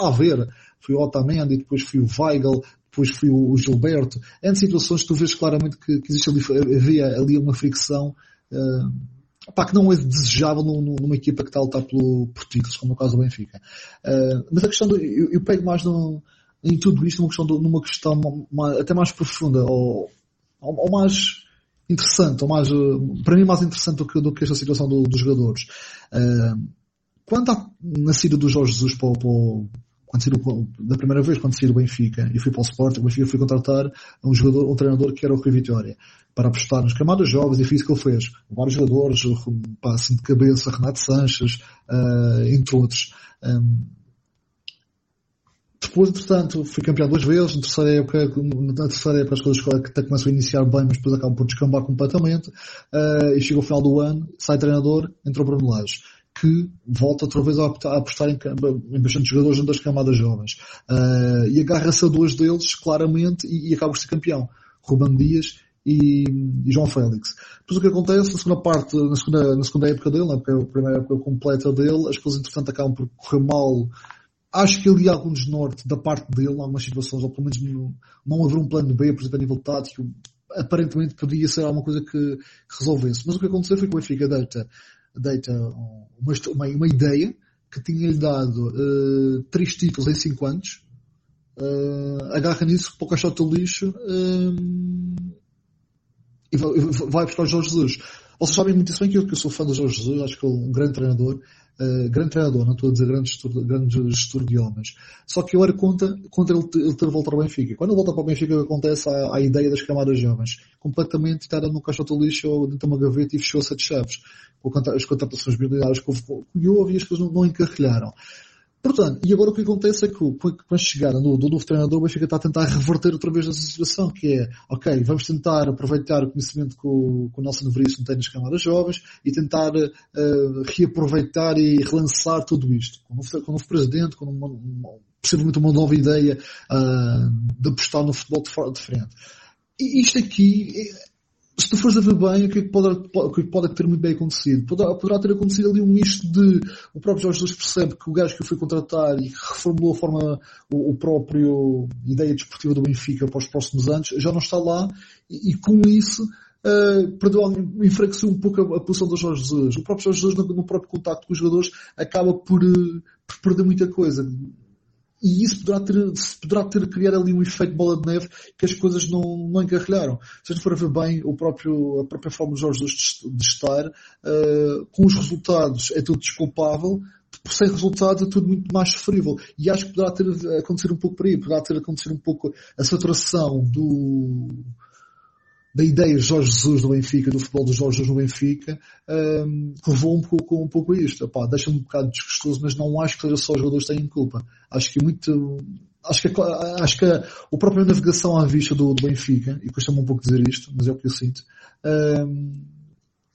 a, ver, foi o Otamendi, depois foi o Weigl, depois foi o Gilberto. Em situações que tu vês claramente que, que existe ali, havia ali uma fricção uh, pá, que não é desejável numa equipa que está a lutar pelo, por títulos, como no caso do Benfica. Uh, mas a questão do, eu, eu pego mais no, em tudo isto numa questão, numa questão até mais profunda, ou, ou, mais interessante, ou mais, para mim mais interessante do que, do que esta situação do, dos jogadores. Uh, quando há, na saída do Jorge Jesus para, para, quando saiu, da primeira vez, quando saiu do Benfica e fui para o Sport, o Benfica foi contratar um jogador, um treinador que era o Rui Vitória, para apostar nas camadas jovens e foi que ele fez. Vários jogadores, assim de cabeça, Renato Sanches, uh, entre outros. Um, depois, entretanto, fui campeão duas vezes, na terceira época, na terceira época as coisas até começam a iniciar bem, mas depois acabam por descambar completamente, uh, e chega ao final do ano, sai treinador, entrou Bruno Lage que volta outra vez a apostar em, em bastante jogadores das camadas jovens. Uh, e agarra-se a dois deles, claramente, e, e acaba por ser campeão. Ruben Dias e, e, João Félix. Depois o que acontece, na segunda parte, na segunda, na segunda época dele, na primeira época completa dele, as coisas entretanto acabam por correr mal. Acho que ali há algum desnorte da parte dele, algumas situações, ou pelo menos não, não haver um plano B, por exemplo, a nível tático, aparentemente podia ser alguma coisa que, que resolvesse. Mas o que aconteceu foi que o Benfica deita deita uma, uma, uma ideia que tinha-lhe dado uh, três títulos em cinco anos, uh, agarra nisso para o caixote do lixo uh, e vai, buscar o Jorge Jesus. Vocês sabem muito bem que eu, que eu sou fã do Jorge Jesus, acho que é um grande treinador, uh, grande treinador, não estou a dizer grande grande gestor de homens. Só que eu era contra, contra ele, ter voltado ao Benfica. Quando ele volta para o Benfica, acontece a, a ideia das camadas jovens. Completamente estar no caixote lixo ou dentro de uma gaveta e fechou sete chaves com as contratações milionárias que houve, e as coisas não, não encarrilharam. Portanto, e agora o que acontece é que com a chegada do, do novo treinador, o Benfica está a tentar reverter outra vez essa situação, que é, ok, vamos tentar aproveitar o conhecimento que o, que o Nelson Veríssimo tem nas camadas jovens e tentar uh, reaproveitar e relançar tudo isto. Com o novo, presidente, com uma, uma, possivelmente uma nova ideia uh, de apostar no futebol de, de frente. E isto aqui se tu fores a ver bem, o que, é que pode, é pode ter muito bem acontecido? Poderá, poderá, ter acontecido ali um misto de o próprio Jorge Jesus percebe que o gajo que foi contratar e reformulou a forma, o, o próprio ideia desportiva do Benfica para os próximos anos, já não está lá e, e com isso uh, enfraqueceu um pouco a, a, posição do Jorge Jesus. O próprio Jorge Jesus no, no próprio contacto com os jogadores acaba por, uh, por perder muita coisa e isso poderá ter, poderá ter criado ali um efeito bola de neve que as coisas não, não encarrilharam. Se a gente for ver bem o próprio, a própria forma de Jorge de estar, uh, com os resultados é tudo desculpável, sem resultados é tudo muito mais sofrível. E acho que poderá ter acontecido um pouco por aí, poderá ter acontecido um pouco a saturação do, da ideia de Jorge Jesus do Benfica, do futebol do Jorge Jesus no Benfica, um, levou um pouco, um pouco isto. Deixa-me um bocado desgostoso, mas não acho que seja só os jogadores que têm culpa. Acho que é muito, acho que, acho que a própria navegação à vista do, do Benfica, e custa-me um pouco dizer isto, mas é o que eu sinto, um,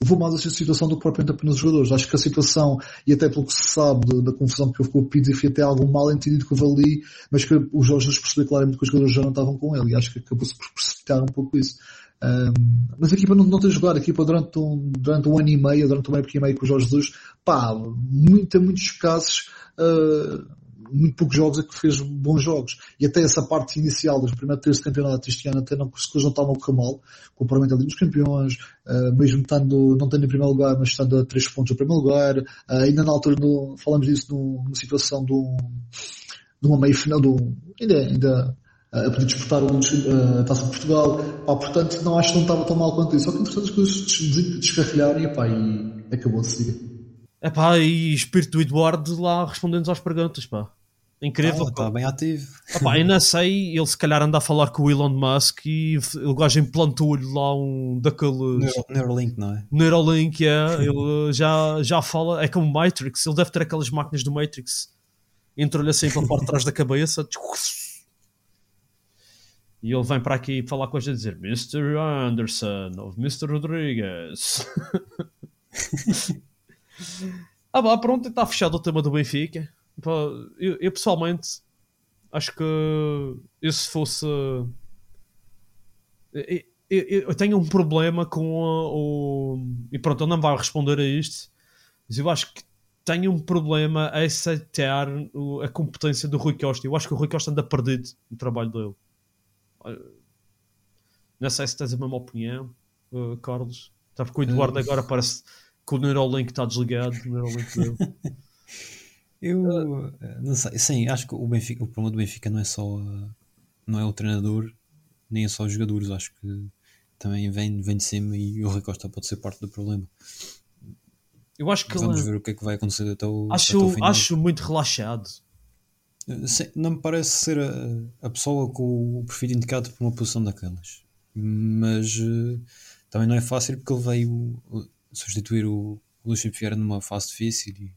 levou mais a esta situação do que propriamente apenas os jogadores. Acho que a situação, e até pelo que se sabe da confusão que houve com o Pizzi, foi até algo mal entendido que houve ali, mas que os Jorge percebeu claramente que os jogadores já não estavam com ele, e acho que acabou-se por precipitar um pouco isso. Um, mas a equipa não, não tem jogado, a equipa durante um, durante um ano e meio, durante uma época e meio com o Jorge Jesus, pá, muito, muitos casos, uh, muito poucos jogos é que fez bons jogos. E até essa parte inicial dos primeiros três de campeonato este ano até não, as coisas não estavam a correr mal, comparamente ali dos campeões, uh, mesmo estando, não tendo em primeiro lugar, mas estando a três pontos no primeiro lugar, uh, ainda na altura falamos disso numa situação de, um, de uma meia final, ainda, ainda a poder disputar a Taça de Portugal. Pá, portanto, não acho que não estava tão mal quanto isso. Só que, entretanto, as coisas descarrilharam e, pá, e acabou-se. É pá, e espírito do Eduardo lá respondendo às perguntas, pá. Incrível. Ah, está bem ativo. Ah, pá, ainda sei, ele se calhar anda a falar com o Elon Musk e o gajo implantou-lhe lá um daqueles. Neuralink, não é? Neuralink, é. Ele já, já fala, é como Matrix, ele deve ter aquelas máquinas do Matrix. Entrou-lhe assim para fora atrás da cabeça. E ele vem para aqui falar coisas a dizer Mr. Anderson ou Mr. Rodrigues. ah, pá, pronto, está fechado o tema do Benfica. Eu, eu, pessoalmente acho que se fosse. Eu, eu, eu tenho um problema com o. E pronto, ele não vai responder a isto, mas eu acho que tenho um problema a aceitar a competência do Rui Costa. Eu acho que o Rui Costa anda perdido no trabalho dele. Não sei se tens a mesma opinião, uh, Carlos. Está porque o Eduardo uh... agora parece que o Neuralink está desligado. O Neuralink dele. Eu uh... não sei, sim, acho que o, Benfica, o problema do Benfica não é só não é o treinador, nem é só os jogadores, acho que também vem, vem de cima e o Rui Costa pode ser parte do problema. Eu acho que Vamos ver o que é que vai acontecer até o, acho, até o final. Acho muito relaxado. Sim, não me parece ser a, a, pessoa com o perfil indicado para uma posição daquelas. Mas uh, também não é fácil porque ele veio uh, substituir o, o Luís Vieira numa fase difícil e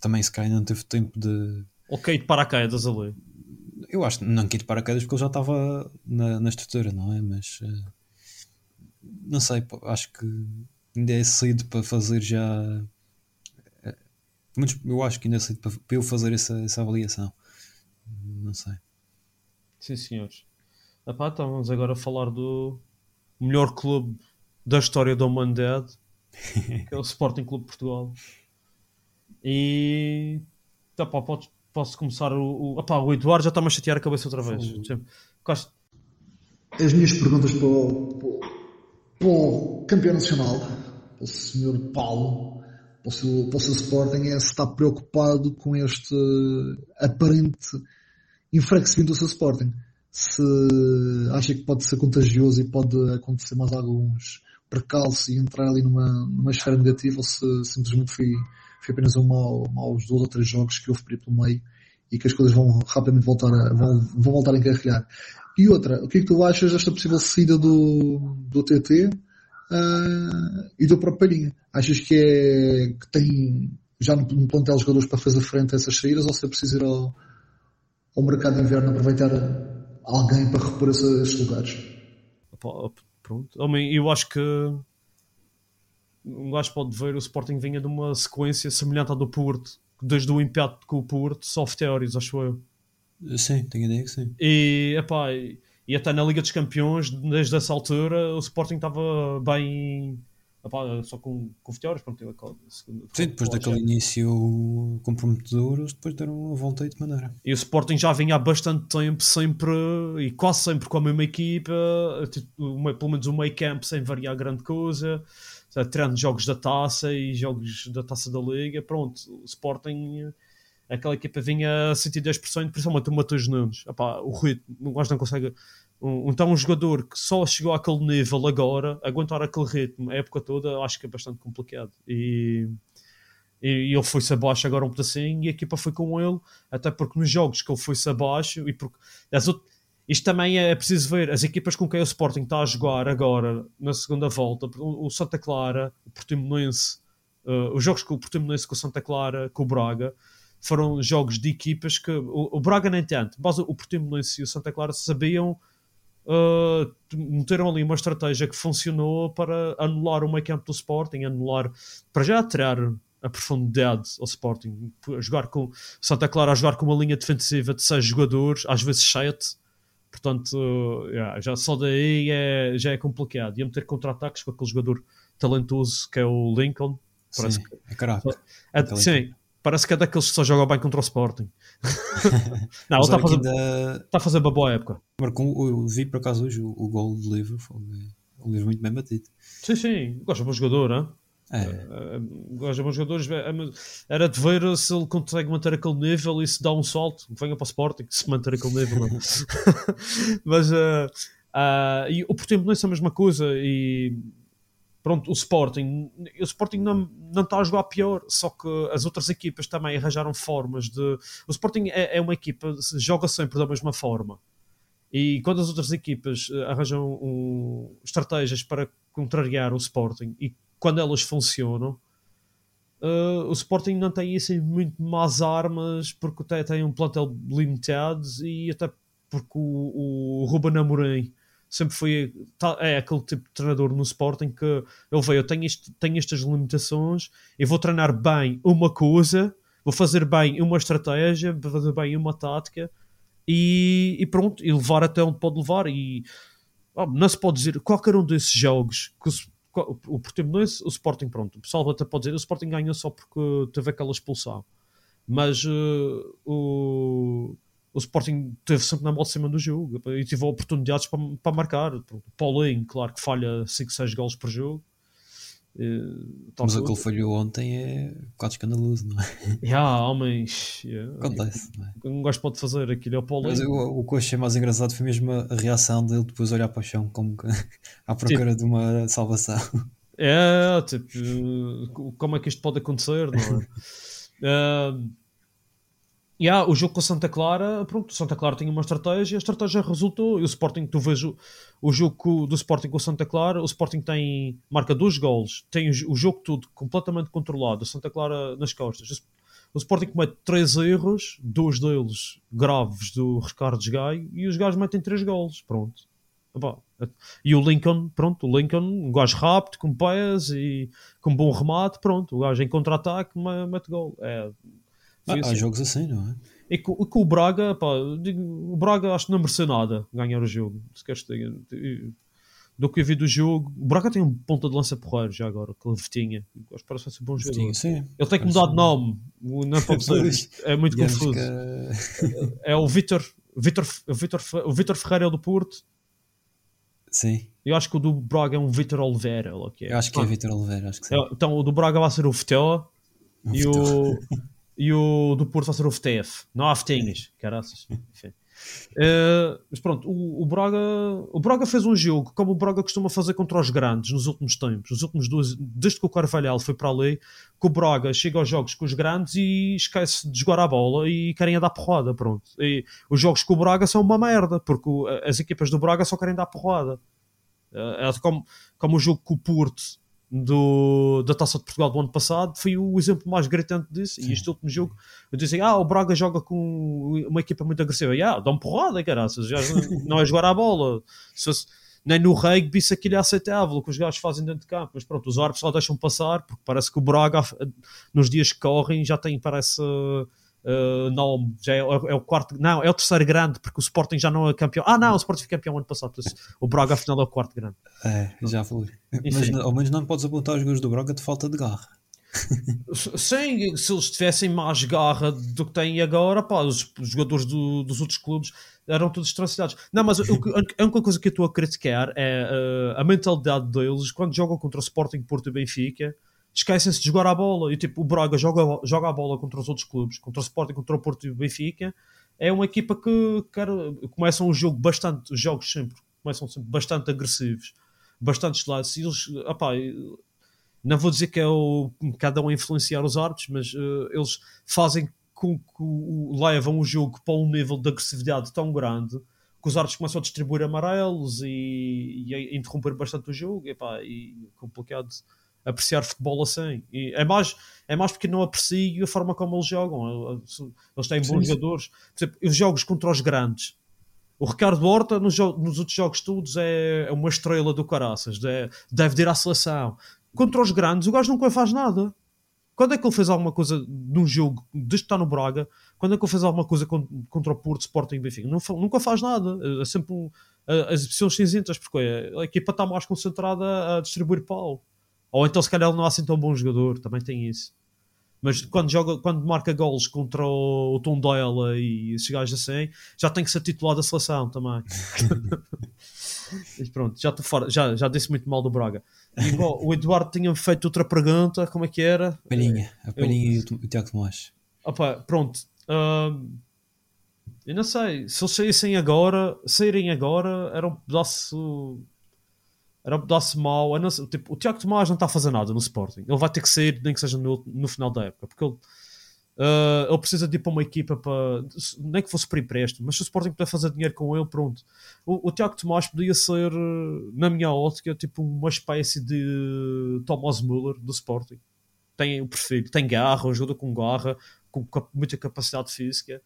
também se calhar não teve tempo de. Ok, de paraquedas ali. Eu acho que não quis de paraquedas porque ele já estava na, na estrutura, não é? Mas uh, não sei, acho que ainda é cedo para fazer já. Eh, eu acho que ainda é cedo para, para eu fazer essa, essa avaliação. Não sei. Sim, senhores. Epá, então vamos agora falar do melhor clube da história da humanidade, que é o Sporting Clube Portugal. E. Tá, pá, posso começar o. o, epá, o Eduardo já está-me a chatear a cabeça outra vez. Costa. As minhas perguntas para o, para o campeão nacional, para o senhor Paulo, para o, seu, o Sporting, é se está preocupado com este aparente enfraquecimento do seu Sporting. Se acha que pode ser contagioso e pode acontecer mais alguns percalços e entrar ali numa, numa esfera negativa ou se simplesmente foi, foi apenas um mau, maus dois ou três jogos que houve pelo meio e que as coisas vão rapidamente voltar a, vão, vão voltar a encarrilhar. E outra, o que é que tu achas desta possível saída do, do TT uh, e do próprio Palhinha? Achas que é que tem já no, no plantel jogadores para fazer frente a essas saídas ou se é preciso ir ao, ao mercado de inverno aproveitar alguém para repor esses lugares? Pronto, Homem, eu acho que um gajo pode ver o Sporting vinha de uma sequência semelhante à do Porto, desde o empate com o Porto, soft theories, acho eu. Sim, tenho ideia que sim. E, epá, e até na Liga dos Campeões, desde essa altura, o Sporting estava bem. Só com, com vitórias, pronto, aquela, segunda, Sim, depois daquele início comprometedor, eles depois deram a volta de maneira. E o Sporting já vinha há bastante tempo, sempre e quase sempre com a mesma equipa, tipo, uma, pelo menos o meio campo sem variar grande coisa, treino jogos da taça e jogos da taça da Liga. Pronto, o Sporting aquela equipa vinha a 110%, principalmente o Matheus Nunes. Epá, o ritmo, não gosto, não consegue. Um, então, um jogador que só chegou àquele nível agora, aguentar aquele ritmo a época toda, acho que é bastante complicado. E, e ele foi-se abaixo agora um pedacinho e a equipa foi com ele, até porque nos jogos que ele foi-se abaixo e porque as outras. Isto também é preciso ver as equipas com quem o Sporting está a jogar agora na segunda volta. O Santa Clara, o Portimonense, uh, os jogos com o Portimonense com o Santa Clara, com o Braga, foram jogos de equipas que o, o Braga nem tanto, mas o Portimonense e o Santa Clara sabiam uh, meteram ali uma estratégia que funcionou para anular o meio campo do Sporting, anular para já tirar a profundidade ao Sporting, jogar com Santa Clara a jogar com uma linha defensiva de seis jogadores, às vezes sete. Portanto uh, yeah, já só daí é, já é complicado, ia meter contra-ataques com aquele jogador talentoso que é o Lincoln parece sim, que, é caraca. É, sim, Parece que é daqueles que só joga bem contra o Sporting. não, ele está a, fazer, ainda... está a fazer uma boa época. Marcou, eu vi por acaso hoje o, o gol do livro. Foi um livro muito bem batido. Sim, sim. Gosta de bom jogador, não é? é. Gosta de bons jogadores. Era de ver se ele consegue manter aquele nível e se dá um salto. Venha para o Sporting, se manter aquele nível. Mas. Uh, uh, e o Portimonense é a mesma coisa. E pronto, o Sporting, o Sporting não, não está a jogar pior, só que as outras equipas também arranjaram formas de. O Sporting é, é uma equipa, joga sempre da mesma forma. E quando as outras equipas eh, arranjam um, estratégias para contrariar o Sporting e quando elas funcionam, uh, o Sporting não tem assim muito más armas porque tem, tem um plantel limitado e até porque o, o Ruben Amorim sempre foi é aquele tipo de treinador no Sporting que ele veio, eu tenho, isto, tenho estas limitações, eu vou treinar bem uma coisa, vou fazer bem uma estratégia, vou fazer bem uma tática e, e pronto, e levar até onde pode levar. E não se pode dizer qualquer um desses jogos que o, o Portimonense, o Sporting pronto, o pessoal até pode dizer o Sporting ganhou só porque teve aquela expulsão. Mas uh, o, o Sporting teve sempre na bola de cima do jogo e teve oportunidades para, para marcar. O Paulinho, claro que falha 5, 6 gols por jogo. Uh, Mas aquele falhou ontem é quase escandaloso, não é? Yeah, homens. Yeah. Acontece, não é? Um gajo pode fazer aquilo é o Paulinho. Mas o, o que eu achei mais engraçado foi mesmo a, a reação dele depois olhar para o chão, como que, à procura tipo, de uma salvação. É, tipo, como é que isto pode acontecer, não é? Uh, yeah, o jogo com Santa Clara, pronto, Santa Clara tinha uma estratégia, a estratégia resultou. E o Sporting, tu vês o, jogo do Sporting com Santa Clara, o Sporting tem, marca dois gols, tem o, o jogo todo completamente controlado, o Santa Clara nas costas. O Sporting comete três erros, dois deles graves do Ricardo Gaio, e os gajos metem três gols, pronto. E o Lincoln, pronto, o Lincoln, um gajo rápido, com pés e com bom remate, pronto, o gajo em contra-ataque mete gol. É, ah, assim. Há jogos assim, não é? E com, com o Braga, pá, digo, o Braga acho que não mereceu nada ganhar o jogo. Se queres ter, do que eu vi do jogo, o Braga tem um ponta de lança porreiro já agora, que ele Vitinha. Acho que parece ser um bom jogador. Sim, ele tem que mudar de nome, não pode ser. é muito confuso. Que... É o Vitor, Vitor, Vitor, o Vitor Ferreira é do Porto Sim. Eu acho que o do Braga é um Vitor Oliveira. É. Eu acho que é. Vitor Oliveira, acho que sim. Então o do Braga vai ser o Fetela e, o, e o do Porto vai ser o FTF. Não há Fetinhas, caraças. Enfim. Uh, mas pronto, o, o, Braga, o Braga fez um jogo como o Braga costuma fazer contra os grandes nos últimos tempos, nos últimos dois, desde que o Carvalhal foi para ali, que o Braga chega aos jogos com os grandes e esquece de jogar a bola e querem a dar porrada. Pronto. E os jogos com o Braga são uma merda, porque as equipas do Braga só querem dar porrada. É, é como, como o jogo com o Porto do, da Taça de Portugal do ano passado foi o exemplo mais gritante disso. Sim. E este último jogo, eu disse ah, o Braga joga com uma equipa muito agressiva. Ah, dá-me porrada, caraças, já não é jogar a bola. Se fosse, nem no rugby isso aquilo é aceitável, o que os gajos fazem dentro de campo. Mas pronto, os árbitros só deixam passar, porque parece que o Braga, nos dias que correm, já tem, parece. Uh, Uh, não, já é, é, o quarto, não, é o terceiro grande, porque o Sporting já não é campeão. Ah, não, o Sporting foi campeão ano passado, o Braga afinal é o quarto grande. É, já foi. Mas ao menos não podes apontar os jogadores do Braga de falta de garra. Sim, se eles tivessem mais garra do que têm agora, pá, os, os jogadores do, dos outros clubes eram todos estrangulados. Não, mas a única coisa que eu estou a criticar é uh, a mentalidade deles quando jogam contra o Sporting, Porto e Benfica esquecem-se de jogar a bola. E tipo, o Braga joga, joga a bola contra os outros clubes, contra o Sporting, contra o Porto e o Benfica. É uma equipa que quer, começam o jogo bastante, os jogos sempre começam sempre bastante agressivos, bastante estilados. E eles, não vou dizer que é o, cada um a influenciar os árbitros, mas uh, eles fazem com que levam o jogo para um nível de agressividade tão grande que os árbitros começam a distribuir amarelos e, e a interromper bastante o jogo. E, pá, e complicado apreciar futebol assim. E é, mais, é mais porque não aprecio a forma como eles jogam. Eles têm bons sim, jogadores. Por exemplo, os jogos contra os grandes. O Ricardo Horta, nos, nos outros jogos todos, é, é uma estrela do caraças. É, deve ir à seleção. Contra os grandes, o gajo nunca faz nada. Quando é que ele fez alguma coisa num jogo, desde que está no Braga, quando é que ele fez alguma coisa contra o Porto, Sporting Benfica? Nunca faz nada. É sempre um, as exibições cinzentas, porque a equipa está mais concentrada a distribuir pau. Ou então, se calhar, ele não é assim tão bom jogador, também tem isso. Mas quando, joga, quando marca gols contra o, o Tom Doyle e esses gajos assim, já tem que ser titular da seleção também. e pronto, já estou fora, já, já disse muito mal do Braga. E, igual, o Eduardo tinha feito outra pergunta, como é que era? Palhinha, a Palhinha e o Tiago Tomás. Opa, pronto. Uh, eu não sei, se eles saíssem agora, saírem agora, era um pedaço pedaço mau. Não, tipo, o Tiago Tomás não está a fazer nada no Sporting. Ele vai ter que sair, nem que seja no, no final da época, porque ele, uh, ele precisa de ir para uma equipa para. Nem que fosse para empréstimo, mas se o Sporting puder fazer dinheiro com ele, pronto. O, o Tiago Tomás podia ser, na minha ótica, tipo uma espécie de Thomas Müller do Sporting. Tem o perfil, tem garra, jogador com garra, com muita capacidade física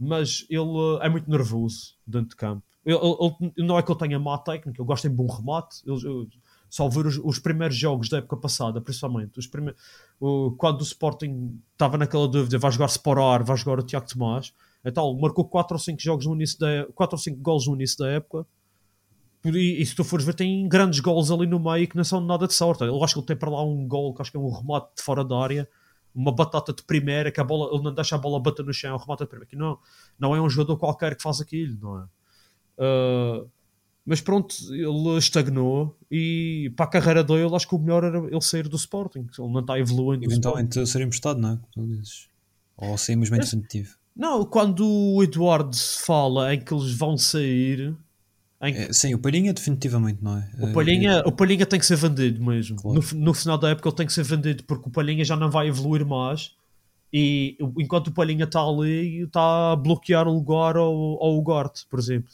mas ele é muito nervoso dentro de campo. Não é que ele tenha má técnica, ele gosta de bom remate. Ele, eu- só ver os, os primeiros jogos da época passada, principalmente, os prime- o- quando o Sporting estava naquela dúvida, vai jogar Sporar, vai jogar o Tiago Tomás, então marcou 4 ou 5 jogos no início da 4 ou 5 gols no início da época. E, e se tu fores ver, tem grandes gols ali no meio que não são nada de sorte. Eu acho que ele tem para lá um gol que acho que é um remate de fora da área, uma batata de primeira, que a bola, ele não deixa a bola bater no chão, é remate de primeira. Que não, não é um jogador qualquer que faz aquilo, não é? Ah, mas pronto, ele estagnou e para a carreira dele, acho que o melhor era ele sair do Sporting. Ele não está evoluindo. Eventualmente ser emprestado, não é? Como tu dizes. Ou simplesmente definitivo. Não, quando o Eduardo fala em que eles vão sair, em É, sim, o Palhinha definitivamente, não é? O Palhinha, o Palhinha tem que ser vendido mesmo. Claro. No, no final da época ele tem que ser vendido porque o Palhinha já não vai evoluir mais e enquanto o Palhinha está ali está a bloquear o lugar ao, ao Ugarte, por exemplo.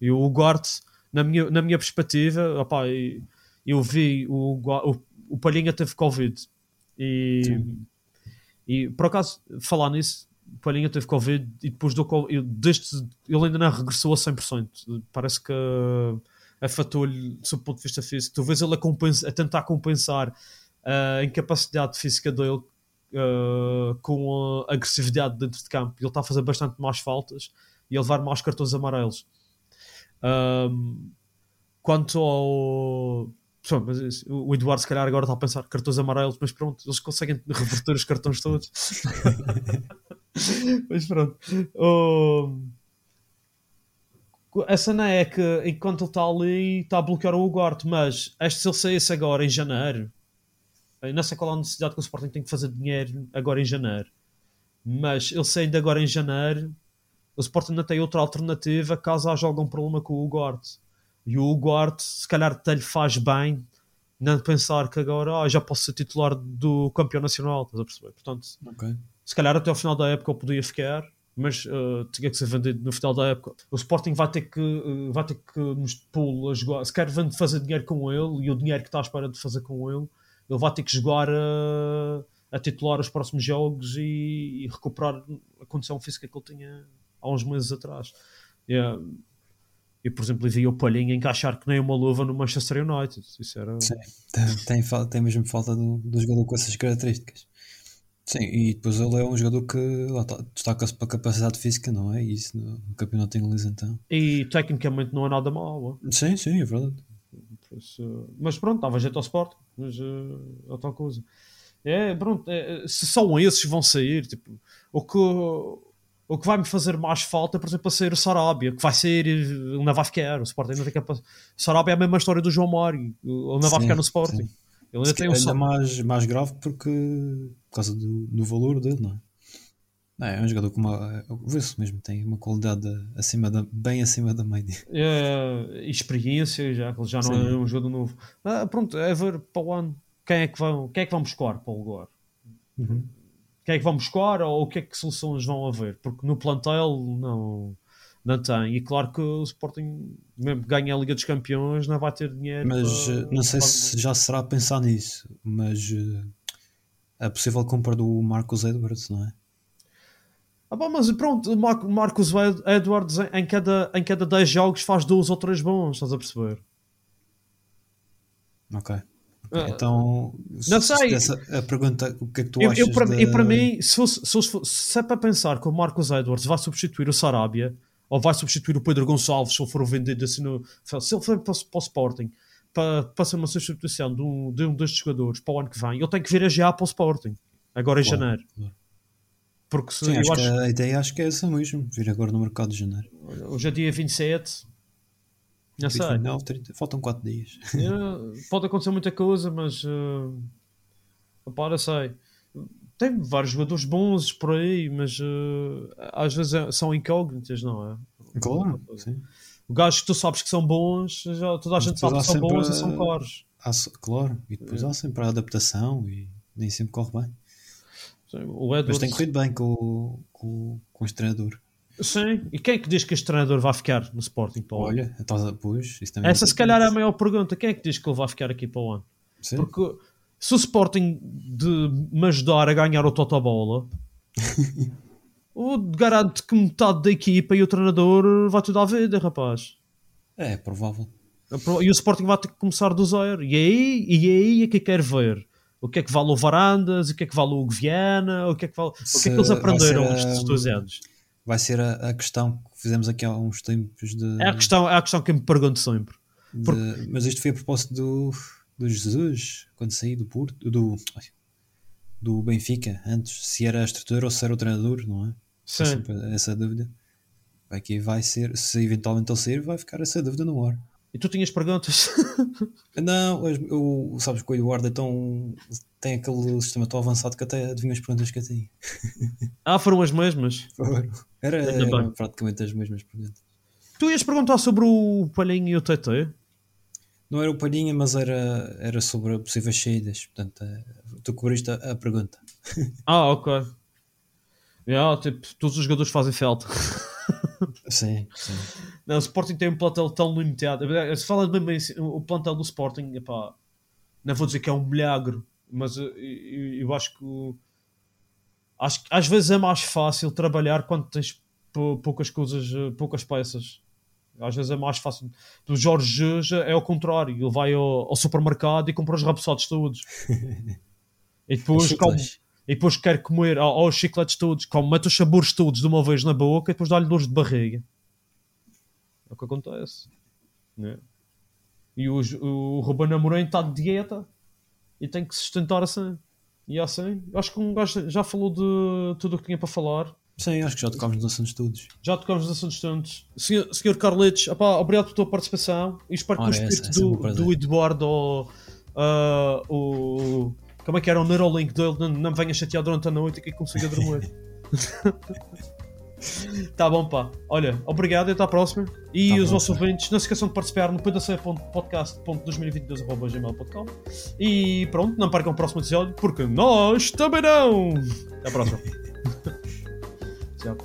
E o Ugarte, na minha, na minha perspectiva, opá, e- eu vi o, o, o Palhinha teve Covid e, e por acaso falar nisso o Palhinha teve Covid e depois do Covid, desde, ele ainda não regressou a 100%. Parece que afetou-lhe, sob o ponto de vista físico. Vês ele a, compensa- a tentar compensar a incapacidade física dele uh, com a agressividade dentro de campo. Ele está a fazer bastante mais faltas e a levar mais cartões amarelos. Um, quanto ao. Pronto, mas o Eduardo, se calhar, agora está a pensar cartões amarelos, mas pronto, eles conseguem reverter os cartões todos. mas pronto. Um, a cena é que enquanto ele está ali está a bloquear o Ugarte, mas este, se ele saísse agora em janeiro, não sei qual é a necessidade que o Sporting tem que fazer dinheiro agora em janeiro, mas ele saindo agora em janeiro, o Sporting ainda tem outra alternativa caso haja algum problema com o Ugarte. E o Ugarte, se calhar, até lhe faz bem não pensar que agora ah, já posso ser titular do campeão nacional, estás a perceber? Portanto, Ok. se calhar até ao final da época eu podia ficar, mas uh, tinha que ser vendido no final da época. O Sporting vai ter que, uh, vai ter que nos pô-lo a jogar. Se quer fazer dinheiro com ele e o dinheiro que está à espera de fazer com ele, ele vai ter que jogar uh, a titular os próximos jogos e, e recuperar a condição física que ele tinha há uns meses atrás. Yeah. E, por exemplo, vi o Palhinha encaixar que nem uma luva no Manchester United. Isso era. Sim. Tem, tem, tem mesmo falta do, do jogador com essas características. Sim, e depois ele é um jogador que destaca-se para a capacidade física, não é? Isso no, campeonato inglês então. E tecnicamente não é nada mau. ó. Sim, sim, é verdade. Mas pronto, dava jeito ao Sport, mas uh, é tal coisa. É, pronto, é, se só esses vão sair, tipo, o que, o que vai me fazer mais falta, por exemplo, a sair o Sarabia, que vai sair, ele não vai ficar, o Sporting não tem. O Sarabia é a mesma história do João Mário, não vai ficar no Sporting. sim. Ele ainda tem um ainda mais, mais grave porque por causa do, do valor dele, não é? Não, é um jogador com uma. Vê-se mesmo, tem uma qualidade acima da, bem acima da média. é, experiência, já, que ele já não Sim. é um jogador novo. Ah, pronto, é ver para o ano quem é que vão, quem é que vão buscar para o lugar. Quem é que vão buscar ou o que é que soluções vão haver? Porque no plantel não, não tem. E claro que o Sporting, mesmo que ganhe a Liga dos Campeões, não vai ter dinheiro. Mas para- eh, não sei para- se já será a pensar nisso, mas eh, a possível compra do Marcos Edwards, não é? Ah, bom, mas pronto, o Mar- Marcos Ed- Edwards em- cada, em cada 10 jogos faz dois ou três bons, estás a perceber? Ok. Ah, então, não se- sei. se a pergunta, o que é que tu Eu, achas? eu, para, da- e para mim, se, fosse- se, fosse- se é para pensar que o Marcos Edwards vai substituir o Sarabia ou vai substituir o Pedro Gonçalves se ele for vendido assim no. Se ele for para, o- para o Sporting para, para ser uma substituição de um, de um destes jogadores para o ano que vem, ele tem que vir a já para o Sporting, agora em Claro, janeiro. Porque se, Sim, eu acho acho, que a ideia acho que é essa mesmo, vir agora no mercado de janeiro. hoje é dia 27, sei. 29, 30, faltam 4 dias. É, pode acontecer muita coisa, mas uh, sei. Tem vários jogadores bons por aí, mas uh, às vezes é- são incógnitas, não é? Claro, sim. Gajos que tu sabes que são bons, já, toda a gente sabe que são bons e a- são caros. Há claro, e depois É. há sempre a adaptação e nem sempre corre bem. Sim, O Mas Edwards, tem corrido bem com, o- com, com este treinador. Sim. E quem é que diz que este treinador vai ficar no Sporting para o ano? Olha, a- pois, isso também Essa é se calhar é a maior pergunta. Quem é que diz que ele vai ficar aqui para o ano? Sim. Porque se o Sporting de me ajudar a ganhar o Totobola, eu garanto que metade da equipa e o treinador vai tudo à vida, rapaz. É, é provável. E o Sporting vai ter que começar do zero. E aí, e aí é que eu quero ver. O que é que vale o Varandas, o que é que vale o Guiana, o que é que, vale, o que, é que eles aprenderam estes dois anos. Vai ser a, a questão que fizemos aqui há uns tempos de. É a questão, é a questão que eu me pergunto sempre. de- mas isto foi a propósito do, do Jesus, quando saí do Porto, do, do Benfica, antes, se era a estrutura ou se era o treinador, não é? Sim. Essa dúvida. Aqui vai ser, se eventualmente ele sair, vai ficar essa dúvida no ar. E tu tinhas perguntas? Não, eu, sabes que o Eduardo é tão, tem aquele sistema tão avançado que até adivinha as perguntas que eu tenho. ah, foram as mesmas. Ainda era praticamente as mesmas perguntas. Tu ias perguntar sobre o Palhinho e o TT? Não era o Palhinha, mas era, era sobre possíveis saídas. Portanto, eh, tu cobriste a, a pergunta. Ah, ok. Yeah, tipo, todos os jogadores fazem falta. Sim, sim. Não, o Sporting tem um plantel tão limitado. Se fala bem, bem o plantel do Sporting, epá, não vou dizer que é um milagre, mas eu, eu- eu acho que o- acho que às vezes é mais fácil trabalhar quando tens pou- poucas coisas, eh, poucas peças. Às vezes é mais fácil. O Jorge é ao contrário, ele vai ao, ao supermercado e compra os rabossados todos. E depois, come, e depois quer comer ó, ó, os chicletes todos, come, mete os sabores todos de uma vez na boca e depois dá-lhe dores de barriga. É o que acontece. né? E o, o Ruben Amorim está de dieta e tem que se sustentar assim. E é assim. Acho que um gajo já falou de tudo o que tinha para falar. Sim, acho que já tocámos nos assuntos todos. Já tocamos nos assuntos tantos. Senhor, senhor Carletes, opá, obrigado pela tua participação e espero que Ora, o essa- espírito essa é do, do Eduardo ou, ah, o. Como é que era o Neuralink dele? Não, não me venha chatear durante a noite e que consiga dormir. tá bom, pá. Olha, obrigado e até à próxima. E Tá os bom, nossos ouvintes, não se esqueçam de participar no pdc.podcast.2022.gmail.com E pronto, não percam o próximo episódio porque nós também não. Até à próxima. Tchau.